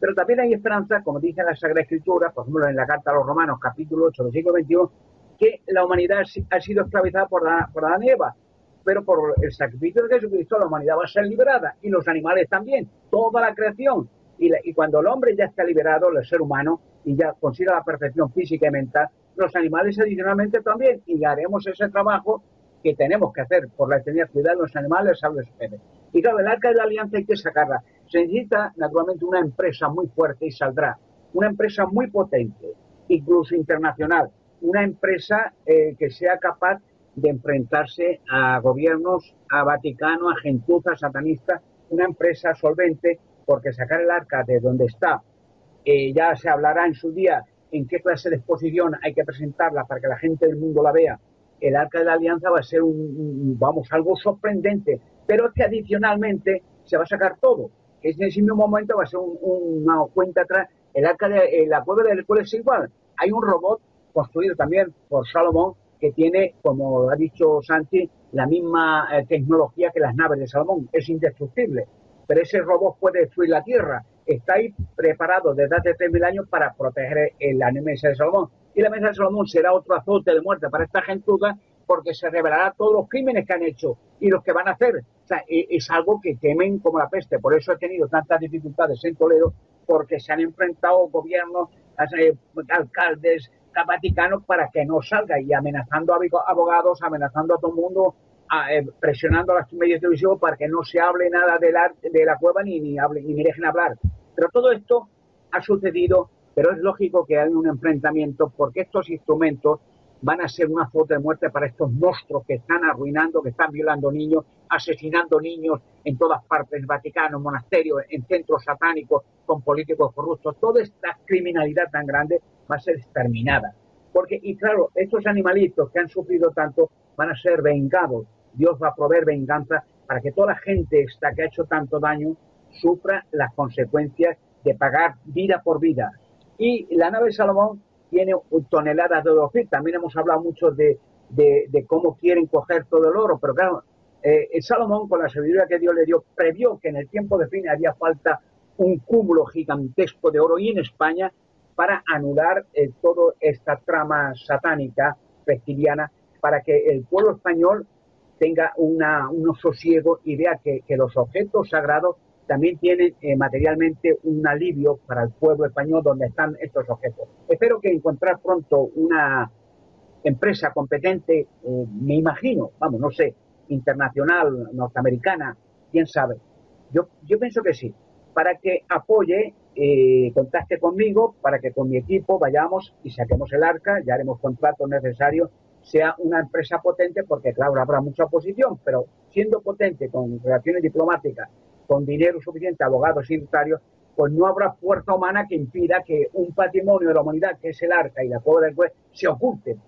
Pero también hay esperanza, como dice la Sagrada Escritura, por ejemplo, en la Carta a los Romanos, capítulo 8, versículo 21, que la humanidad ha sido esclavizada por, la, por y Eva pero por el sacrificio de Jesucristo la humanidad va a ser liberada y los animales también, toda la creación. Y, cuando el hombre ya está liberado, el ser humano, y ya consiga la perfección física y mental, los animales adicionalmente también, y haremos ese trabajo que tenemos que hacer por la eternidad, cuidar los animales, salve ustedes. Y claro, el arca de la alianza hay que sacarla. Se necesita naturalmente una empresa muy fuerte y saldrá. Una empresa muy potente, incluso internacional. Una empresa eh, que sea capaz de enfrentarse a gobiernos, a Vaticano, a gentuza, satanistas, una empresa solvente, porque sacar el arca de donde está, eh, ya se hablará en su día en qué clase de exposición hay que presentarla para que la gente del mundo la vea. El arca de la alianza va a ser un, vamos, algo sorprendente, pero es que adicionalmente se va a sacar todo. Que en ese mismo momento va a ser una cuenta atrás. El arca de la cueva del cual es igual. Hay un robot construido también por Salomón que tiene, como ha dicho Santi, la misma eh, tecnología que las naves de Salomón. Es indestructible. Pero ese robot puede destruir la Tierra. Está ahí preparado desde hace 3.000 años para proteger la mesa de Salomón. Y la mesa de Salomón será otro azote de muerte para esta gentuza porque se revelará todos los crímenes que han hecho y los que van a hacer. E, es algo que temen como la peste. Por eso he tenido tantas dificultades en Toledo, porque se han enfrentado gobiernos, eh, alcaldes, Vaticano para que no salga y amenazando a abogados, amenazando a todo el mundo, eh, presionando a los medios televisivos para que no se hable nada de la, de la cueva ni, ni, hable, ni me dejen hablar. Pero todo esto ha sucedido, pero es lógico que haya un enfrentamiento porque estos instrumentos van a ser una foto de muerte para estos monstruos que están arruinando, que están violando niños, asesinando niños en todas partes, Vaticano, monasterios, en centros satánicos, con políticos corruptos. Toda esta criminalidad tan grande va a ser exterminada. Porque, y claro, estos animalitos que han sufrido tanto van a ser vengados. Dios va a proveer venganza para que toda la gente esta que ha hecho tanto daño sufra las consecuencias de pagar vida por vida. Y la nave Salomón tiene toneladas de oro. También hemos hablado mucho de, cómo quieren coger todo el oro, pero claro, eh, el Salomón, con la sabiduría que Dios le dio, previó que en el tiempo de fin haría falta un cúmulo gigantesco de oro y en España para anular eh, toda esta trama satánica reptiliana para que el pueblo español tenga una, un sosiego y vea que los objetos sagrados también tienen eh, materialmente un alivio para el pueblo español donde están estos objetos. Espero que encontrar pronto una empresa competente, eh, me imagino, vamos, no sé, internacional, norteamericana, quién sabe. Yo, yo pienso que sí, para que apoye, eh, contacte conmigo, para que con mi equipo vayamos y saquemos el arca, ya haremos contratos necesarios, sea una empresa potente, porque claro, habrá mucha oposición, pero siendo potente con relaciones diplomáticas con dinero suficiente, abogados y notarios, pues no habrá fuerza humana que impida que un patrimonio de la humanidad, que es el arca y la cueva del juez, se oculten.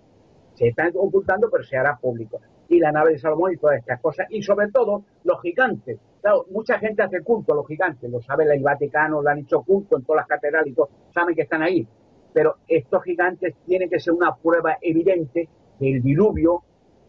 Se están ocultando, pero se hará público. Y la nave de Salomón y todas estas cosas. Y sobre todo, los gigantes. Claro, mucha gente hace culto a los gigantes, lo sabe el Vaticano, lo han hecho culto en todas las catedrales y todo, saben que están ahí. Pero estos gigantes tienen que ser una prueba evidente del diluvio,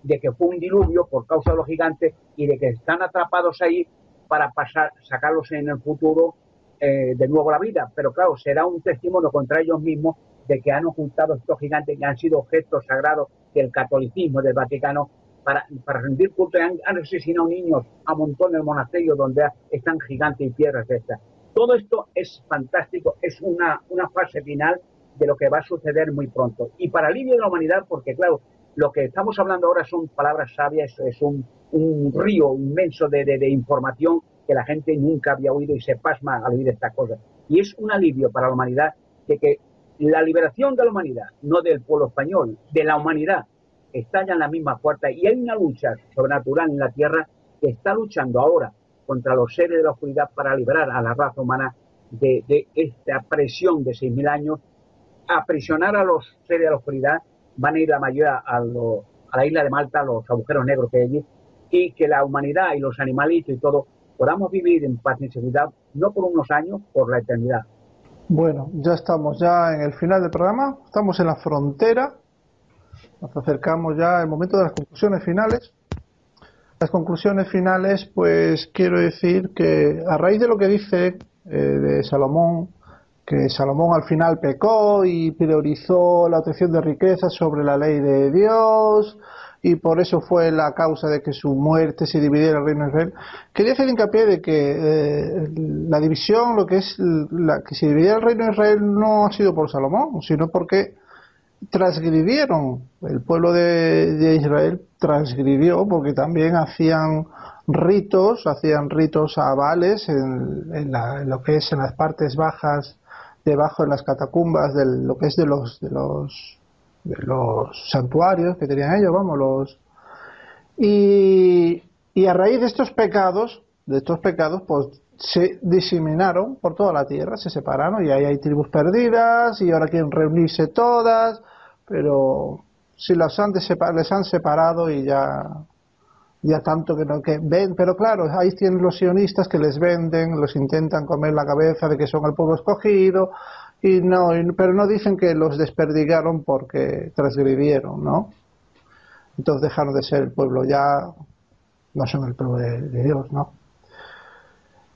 de que fue un diluvio por causa de los gigantes y de que están atrapados ahí para pasar, sacarlos en el futuro eh, de nuevo la vida. Pero claro, será un testimonio contra ellos mismos de que han ocultado estos gigantes que han sido objetos sagrados del catolicismo del Vaticano para, rendir culto y han, asesinado niños a montón en el monasterio donde están gigantes y piedras de estas. Todo esto es fantástico, es una, una fase final de lo que va a suceder muy pronto. Y para alivio de la humanidad, porque claro, lo que estamos hablando ahora son palabras sabias, es un, río inmenso de, información que la gente nunca había oído y se pasma al oír estas cosas. Y es un alivio para la humanidad de que la liberación de la humanidad, no del pueblo español, de la humanidad, está ya en la misma puerta y hay una lucha sobrenatural en la tierra que está luchando ahora contra los seres de la oscuridad para liberar a la raza humana de, de esta presión de 6.000 años, aprisionar a los seres de la oscuridad, van a ir la mayoría a, la isla de Malta, los agujeros negros que hay allí, y que la humanidad y los animalitos y todo podamos vivir en paz y seguridad, no por unos años, por la eternidad. Bueno, ya estamos ya en el final del programa, estamos en la frontera, nos acercamos ya al momento de las conclusiones finales. Las conclusiones finales, pues quiero decir que a raíz de lo que dice eh, de Salomón, que Salomón al final pecó y priorizó la obtención de riquezas sobre la ley de Dios, y por eso fue la causa de que su muerte se dividiera el reino de Israel. Quería hacer hincapié de que eh, la división, lo que es la que se dividiera el reino de Israel no ha sido por Salomón, sino porque transgridieron, el pueblo de, Israel transgridió porque también hacían ritos, hacían ritos a en, en, lo que es en las partes bajas, debajo de las catacumbas de lo que es de los, de los de los santuarios que tenían ellos, vamos, los Y, y a raíz de estos pecados, de estos pecados, pues se diseminaron por toda la tierra, se separaron y ahí hay tribus perdidas y ahora quieren reunirse todas, pero si las han les han separado y ya ya tanto que no que ven, pero claro, ahí tienen los sionistas que les venden, los intentan comer la cabeza de que son el pueblo escogido y no, pero no dicen que los desperdigaron porque transgredieron, ¿no? Entonces dejaron de ser el pueblo ya no son el pueblo de Dios, ¿no?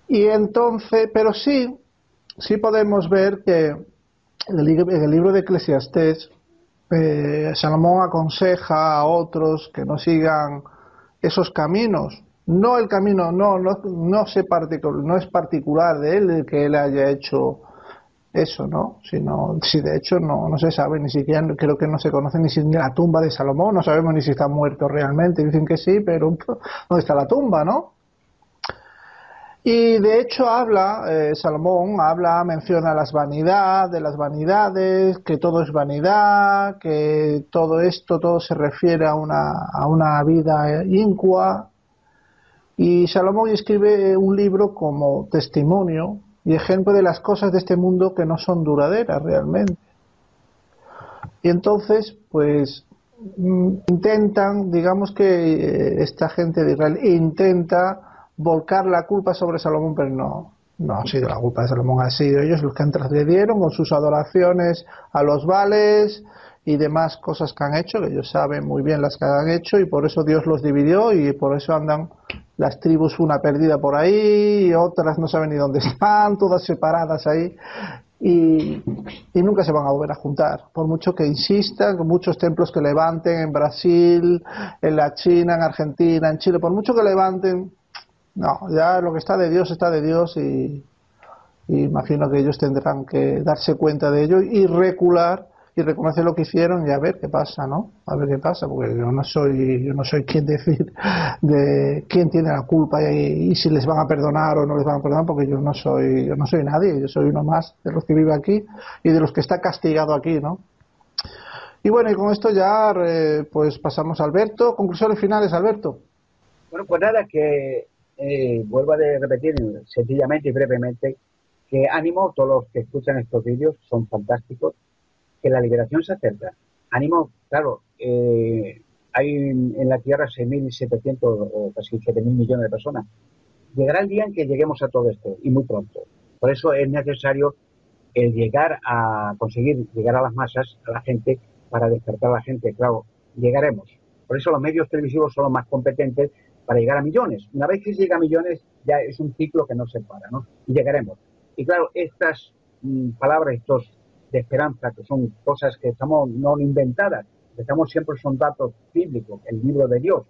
Y entonces, pero sí, sí podemos ver que en el, libro de Eclesiastés, eh, Salomón aconseja a otros que no sigan esos caminos. No el camino, no, no, no, se no es particular de él que él haya hecho eso, ¿no? Sino, si de hecho no, no se sabe, ni siquiera, creo que no se conoce ni siquiera la tumba de Salomón, no sabemos ni si está muerto realmente, dicen que sí, pero ¿dónde está la tumba, no? Y de hecho habla, eh, Salomón habla, menciona las vanidades, de las vanidades, que todo es vanidad, que todo esto, todo se refiere a una, a una vida incua. Y Salomón escribe un libro como testimonio y ejemplo de las cosas de este mundo que no son duraderas realmente. Y entonces, pues, mm, intentan, digamos que eh, esta gente de Israel intenta volcar la culpa sobre Salomón, pero no, no ha sido la culpa de Salomón, ha sido ellos los que han transgredieron con sus adoraciones a los vales y demás cosas que han hecho, que ellos saben muy bien las que han hecho y por eso Dios los dividió y por eso andan las tribus una perdida por ahí y otras no saben ni dónde están, todas separadas ahí y, y, nunca se van a volver a juntar, por mucho que insistan, muchos templos que levanten en Brasil, en la China, en Argentina, en Chile, por mucho que levanten, no, ya lo que está de Dios está de Dios y, imagino que ellos tendrán que darse cuenta de ello y recular y reconocer lo que hicieron y a ver qué pasa, ¿no? A ver qué pasa, porque yo no soy yo no soy quien decir de quién tiene la culpa y, si les van a perdonar o no les van a perdonar, porque yo no soy yo no soy nadie, yo soy uno más de los que vive aquí y de los que está castigado aquí, ¿no? Y bueno, y con esto ya pues pasamos a Alberto. Conclusiones finales, Alberto. Bueno, pues nada, que eh, vuelvo a repetir sencillamente y brevemente que ánimo todos los que escuchan estos vídeos, son fantásticos, que la liberación se acerca. Ánimo, claro, eh, hay en la Tierra 6.700 o casi 7.000 millones de personas. Llegará el día en que lleguemos a todo esto, y muy pronto. Por eso es necesario el llegar a conseguir llegar a las masas, a la gente, para despertar a la gente. Claro, llegaremos. Por eso los medios televisivos son los más competentes para llegar a millones. Una vez que se llega a millones, ya es un ciclo que no se para, ¿no? Y llegaremos. Y claro, estas mm, palabras, estos de esperanza, que son cosas que estamos no inventadas, que estamos siempre son datos bíblicos, el libro de Dios,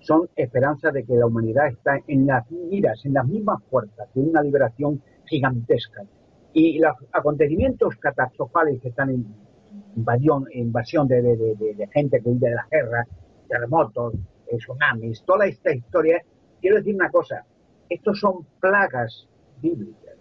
son esperanzas de que la humanidad está en las miras, en las mismas puertas de una liberación gigantesca. Y los acontecimientos catastrofales que están en invasión, de, de gente que huye de la guerra, terremotos, tsunamis, toda esta historia, quiero decir una cosa, estos son plagas bíblicas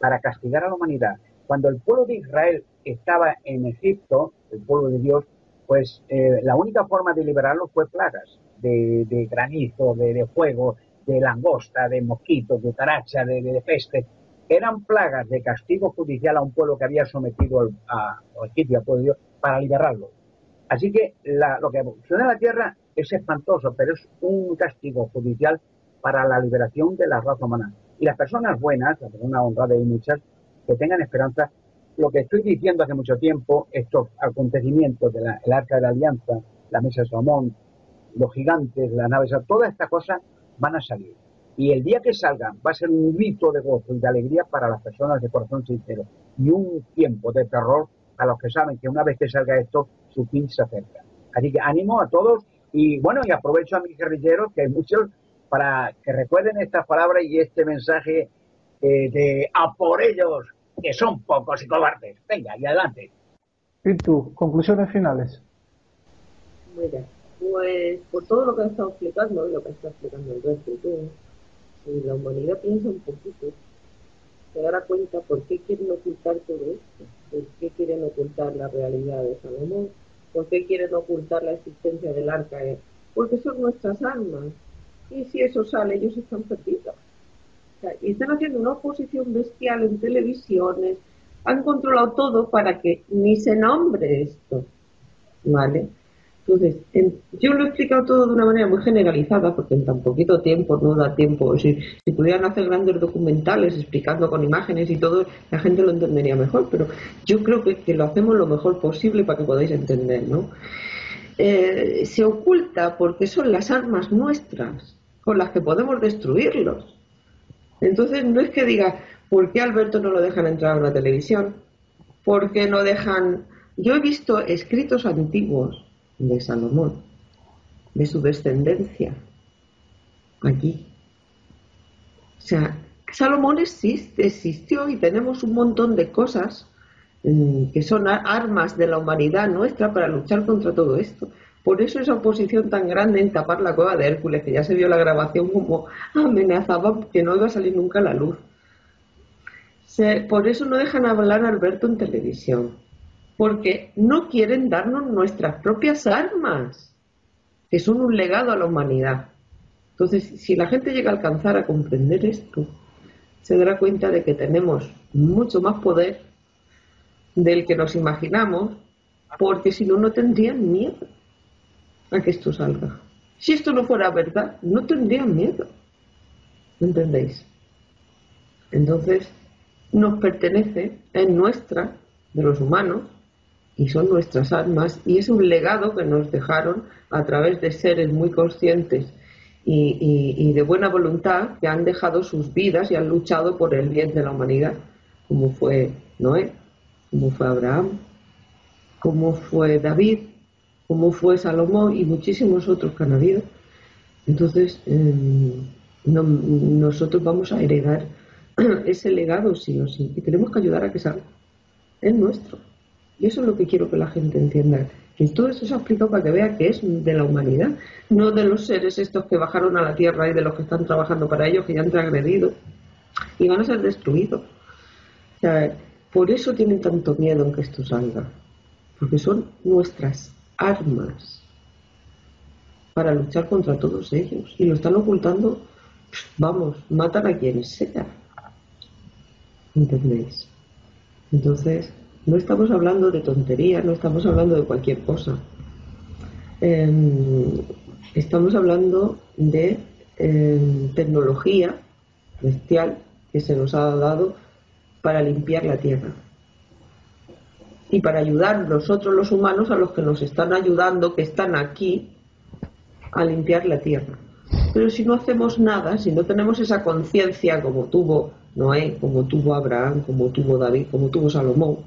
para castigar a la humanidad. Cuando el pueblo de Israel estaba en Egipto, el pueblo de Dios, pues eh, la única forma de liberarlo fue plagas de, granizo, de, fuego, de langosta, de mosquitos, de taracha, de, peste. Eran plagas de castigo judicial a un pueblo que había sometido a, Egipto, al pueblo de Dios, para liberarlo. Así que lo que evoluciona la tierra es espantoso, pero es un castigo judicial para la liberación de la raza humana. Y las personas buenas, las personas honradas y muchas, que tengan esperanza, lo que estoy diciendo hace mucho tiempo, estos acontecimientos del Arca de la Alianza, la Mesa de Salomón, los gigantes, las naves, todas estas cosas van a salir. Y el día que salgan va a ser un grito de gozo y de alegría para las personas de corazón sincero. Y un tiempo de terror a los que saben que una vez que salga esto, su fin se acerca. Así que ánimo a todos y bueno, y aprovecho a mis guerrilleros, que hay muchos, para que recuerden estas palabras y este mensaje eh, de a por ellos, que son pocos y cobardes. Venga, y adelante. ¿Y tú? ¿Conclusiones finales? Mira, pues por todo lo que has estado explicando y lo que está explicando el resto, si la humanidad piensa un poquito, se dará cuenta por qué quieren ocultar todo esto, por qué quieren ocultar la realidad de Salomón, ¿Por qué quieren ocultar la existencia del arca porque son nuestras almas. Y si eso sale, ellos están perdidos. y están haciendo una oposición bestial en televisiones, han controlado todo para que ni se nombre esto. ¿Vale? Entonces, yo lo he explicado todo de una manera muy generalizada, porque en tan poquito tiempo no da tiempo. Si, si pudieran hacer grandes documentales explicando con imágenes y todo, la gente lo entendería mejor, pero yo creo que, que lo hacemos lo mejor posible para que podáis entender, ¿no? Eh, se oculta porque son las armas nuestras con las que podemos destruirlos. Entonces, no es que diga, ¿por qué Alberto no lo dejan entrar a una televisión? ¿Por qué no dejan.? Yo he visto escritos antiguos de Salomón, de su descendencia, aquí. O sea, Salomón existe, existió y tenemos un montón de cosas mm, que son armas de la humanidad nuestra para luchar contra todo esto. Por eso esa oposición tan grande en tapar la cueva de Hércules, que ya se vio la grabación como amenazaba que no iba a salir nunca a la luz. por eso no dejan hablar a Alberto en televisión porque no quieren darnos nuestras propias armas, que son un legado a la humanidad. Entonces, si la gente llega a alcanzar a comprender esto, se dará cuenta de que tenemos mucho más poder del que nos imaginamos, porque si no, no tendrían miedo a que esto salga. Si esto no fuera verdad, no tendrían miedo. ¿Entendéis? Entonces, nos pertenece, es nuestra, de los humanos, y son nuestras almas y es un legado que nos dejaron a través de seres muy conscientes y, de buena voluntad que han dejado sus vidas y han luchado por el bien de la humanidad, como fue Noé, como fue Abraham, como fue David, como fue Salomón y muchísimos otros que han habido. Entonces, em, nosotros vamos a heredar ese legado sí o sí y tenemos que ayudar a que salga. Es nuestro. Y eso es lo que quiero que la gente entienda. Que todo eso se ha explicado para que vea que es de la humanidad, no de los seres estos que bajaron a la tierra y de los que están trabajando para ellos, que ya han transgredido y van a ser destruidos. Por eso tienen tanto miedo en que esto salga, porque son nuestras armas para luchar contra todos ellos y lo están ocultando, vamos, matan a quien sea. ¿Entendéis? Entonces, no estamos hablando de tonterías, no estamos hablando de cualquier cosa. Em, estamos hablando de em, tecnología bestial que se nos ha dado para limpiar la tierra y para ayudar nosotros los humanos a los que nos están ayudando, que están aquí, a limpiar la tierra. Pero si no hacemos nada, si no tenemos esa conciencia como tuvo Noé, como tuvo Abraham, como tuvo David, como tuvo Salomón,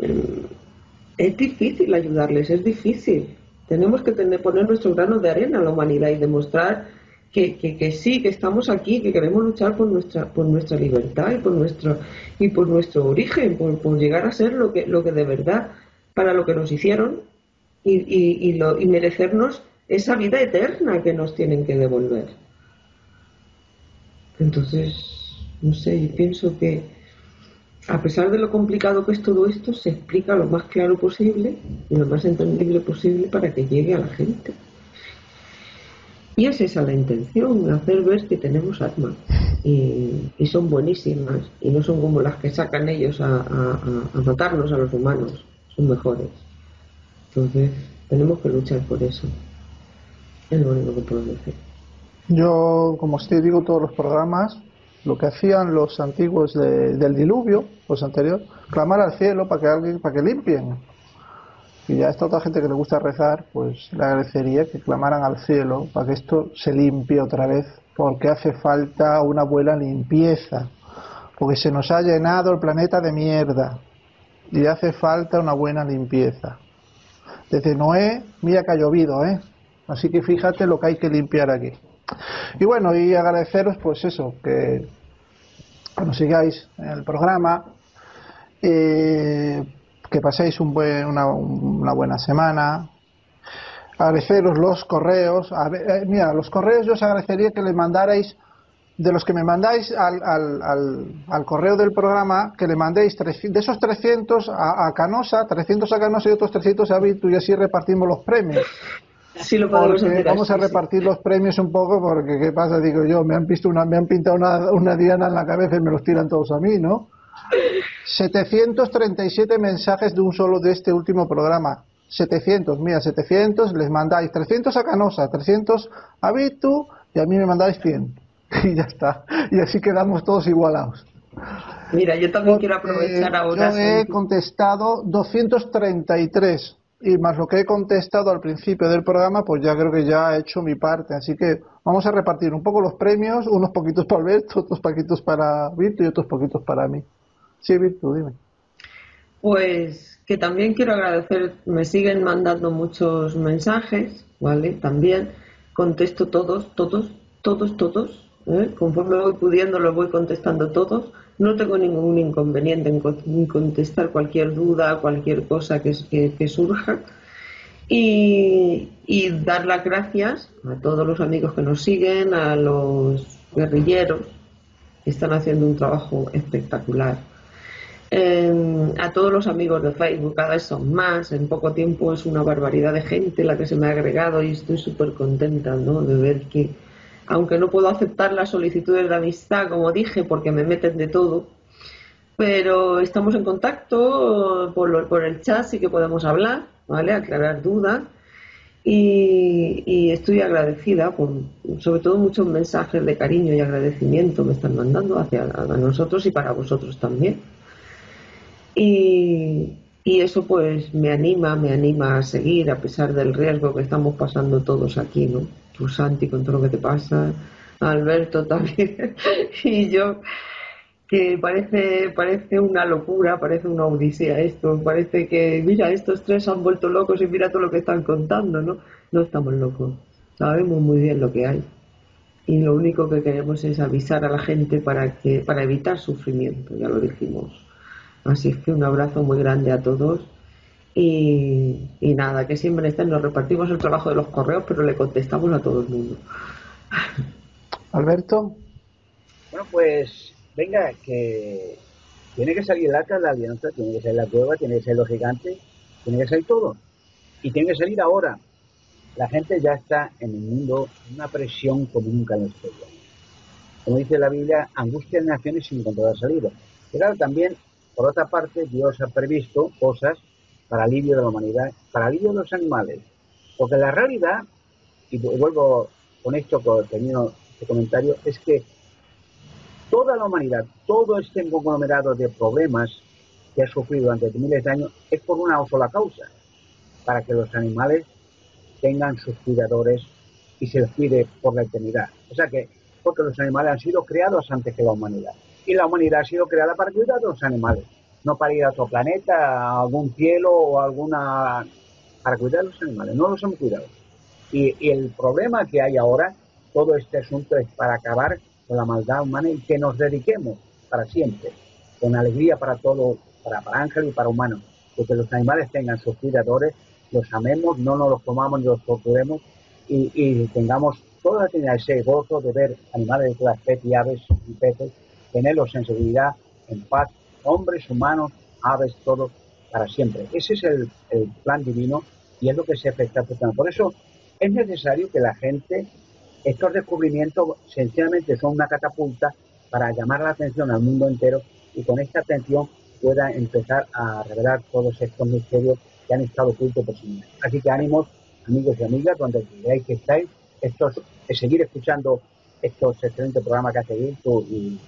es difícil ayudarles, es difícil. Tenemos que tener, poner nuestro grano de arena a la humanidad y demostrar que, que, sí, que estamos aquí, que queremos luchar por nuestra, por nuestra libertad y por nuestro, y por nuestro origen, por, llegar a ser lo que, lo que de verdad, para lo que nos hicieron y, y, y, lo, y merecernos esa vida eterna que nos tienen que devolver. Entonces, no sé, yo pienso que, a pesar de lo complicado que es todo esto, se explica lo más claro posible y lo más entendible posible para que llegue a la gente. Y es esa la intención, hacer ver que tenemos armas y, son buenísimas y no son como las que sacan ellos a, a, matarnos a los humanos, son mejores. Entonces, tenemos que luchar por eso. Es lo único que puedo decir. Yo, como os digo, todos los programas, lo que hacían los antiguos del diluvio, los anteriores, clamar al cielo para que alguien, para que limpien. Y ya esta otra gente que le gusta rezar, pues le agradecería que clamaran al cielo para que esto se limpie otra vez, porque hace falta una buena limpieza, porque se nos ha llenado el planeta de mierda y hace falta una buena limpieza. Desde Noé, mira que ha llovido, ¿eh? Así que fíjate lo que hay que limpiar aquí. Y bueno, y agradeceros pues eso, que cuando sigáis en el programa, eh, que paséis un buen, una, una, buena semana. Agradeceros los correos. Eh, mira, los correos yo os agradecería que le mandarais, de los que me mandáis al, al, al, correo del programa, que le mandéis de esos 300 a, Canosa, 300 a Canosa y otros 300 a Virtu y así repartimos los premios. Sí lo podemos hacer Vamos a repartir los premios un poco porque, ¿qué pasa? Digo yo, me han, visto una, me han pintado una, una diana en la cabeza y me los tiran todos a mí, ¿no? 737 mensajes de un solo de este último programa. 700, mira, 700, les mandáis 300 a Canosa, 300 a Vitu y a mí me mandáis 100. Y ya está. Y así quedamos todos igualados. Mira, yo también quiero aprovechar ahora. Yo he contestado 233 y más lo que he contestado al principio del programa, pues ya creo que ya he hecho mi parte. Así que vamos a repartir un poco los premios, unos poquitos para Alberto, otros poquitos para Virtu y otros poquitos para mí. Sí, Virtu, dime. Pues que también quiero agradecer, me siguen mandando muchos mensajes, ¿vale? También contesto todos, todos, todos, todos. ¿eh? Conforme voy pudiendo, los voy contestando todos. No tengo ningún inconveniente en contestar cualquier duda, cualquier cosa que, surja. Y, dar las gracias a todos los amigos que nos siguen, a los guerrilleros que están haciendo un trabajo espectacular. a todos los amigos de Facebook, cada vez son más, en poco tiempo es una barbaridad de gente la que se me ha agregado y estoy súper contenta ¿no? de ver que, aunque no puedo aceptar las solicitudes de amistad, como dije, porque me meten de todo, pero estamos en contacto por, por el chat, sí que podemos hablar, ¿vale? Aclarar dudas. Y, estoy agradecida por, sobre todo, muchos mensajes de cariño y agradecimiento me están mandando hacia nosotros y para vosotros también. Y, y eso pues me anima, me anima a seguir a pesar del riesgo que estamos pasando todos aquí, ¿no? tú Santi con todo lo que te pasa, Alberto también, y yo, que parece, parece una locura, parece una odisea esto, parece que, mira, estos tres han vuelto locos y mira todo lo que están contando, ¿no? No estamos locos, sabemos muy bien lo que hay. Y lo único que queremos es avisar a la gente para, que, para evitar sufrimiento, ya lo dijimos. Así es que un abrazo muy grande a todos y, nada, que siempre estén, nos repartimos el trabajo de los correos, pero le contestamos a todo el mundo. Alberto. Bueno, pues venga, que tiene que salir el arca de la alianza, tiene que salir la cueva, tiene que salir los gigantes, tiene que salir todo. Y tiene que salir ahora. La gente ya está en el mundo una presión como nunca en la historia. Como dice la Biblia, angustia en naciones sin encontrar salida. Pero también, por otra parte, Dios ha previsto cosas para alivio de la humanidad, para alivio de los animales. Porque la realidad, y vuelvo con esto que termino este comentario, es que toda la humanidad, todo este conglomerado de problemas que ha sufrido durante miles de años es por una sola causa, para que los animales tengan sus cuidadores y se les cuide por la eternidad. O sea que, porque los animales han sido creados antes que la humanidad. Y la humanidad ha sido creada para cuidar a los animales no para ir a otro planeta, a algún cielo o alguna... para cuidar a los animales, no los hemos cuidado. Y, el problema que hay ahora, todo este asunto es para acabar con la maldad humana y que nos dediquemos para siempre, con alegría para todo, para, para ángeles y para humanos, porque los animales tengan sus cuidadores, los amemos, no nos los tomamos ni los torturemos y, tengamos toda la ese gozo de ver animales de todas especies, aves y peces, tenerlos en seguridad, en paz hombres, humanos, aves, todo, para siempre. Ese es el, plan divino y es lo que se está. Por eso es necesario que la gente, estos descubrimientos sencillamente son una catapulta para llamar la atención al mundo entero y con esta atención pueda empezar a revelar todos estos misterios que han estado ocultos por sí Así que ánimos, amigos y amigas, donde veáis que estáis, estos, seguir escuchando estos excelentes programas que hace tú y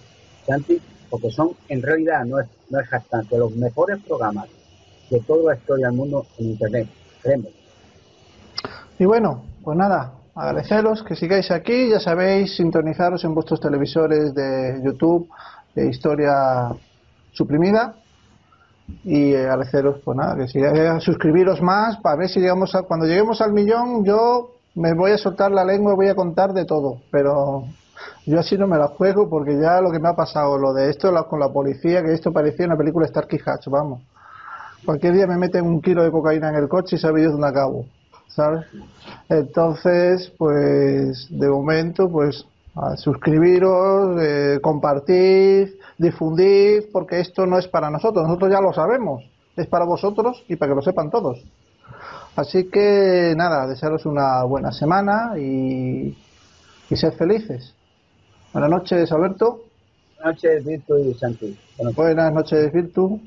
Porque son, en realidad, no es, no es los mejores programas de toda la historia del mundo en Internet, créeme. Y bueno, pues nada, agradeceros que sigáis aquí, ya sabéis, sintonizaros en vuestros televisores de YouTube de Historia Suprimida y agradeceros, pues nada, que sigáis, suscribiros más para ver si llegamos a, cuando lleguemos al millón, yo me voy a soltar la lengua y voy a contar de todo, pero yo así no me la juego porque ya lo que me ha pasado, lo de esto con la policía, que esto parecía una película Starkey Hatch, vamos. Cualquier día me meten un kilo de cocaína en el coche y sabe Dios dónde acabo, ¿sabes? Entonces, pues, de momento, pues, a suscribiros, eh, compartir, difundir, porque esto no es para nosotros, nosotros ya lo sabemos, es para vosotros y para que lo sepan todos. Así que nada, desearos una buena semana y, y ser felices. Buenas noches, Alberto. Buenas noches, Virtu y Santi. Buenas noches, Virtu.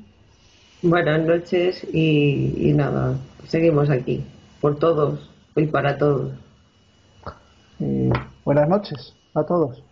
Buenas noches y, y nada, seguimos aquí, por todos y para todos. Y buenas noches a todos.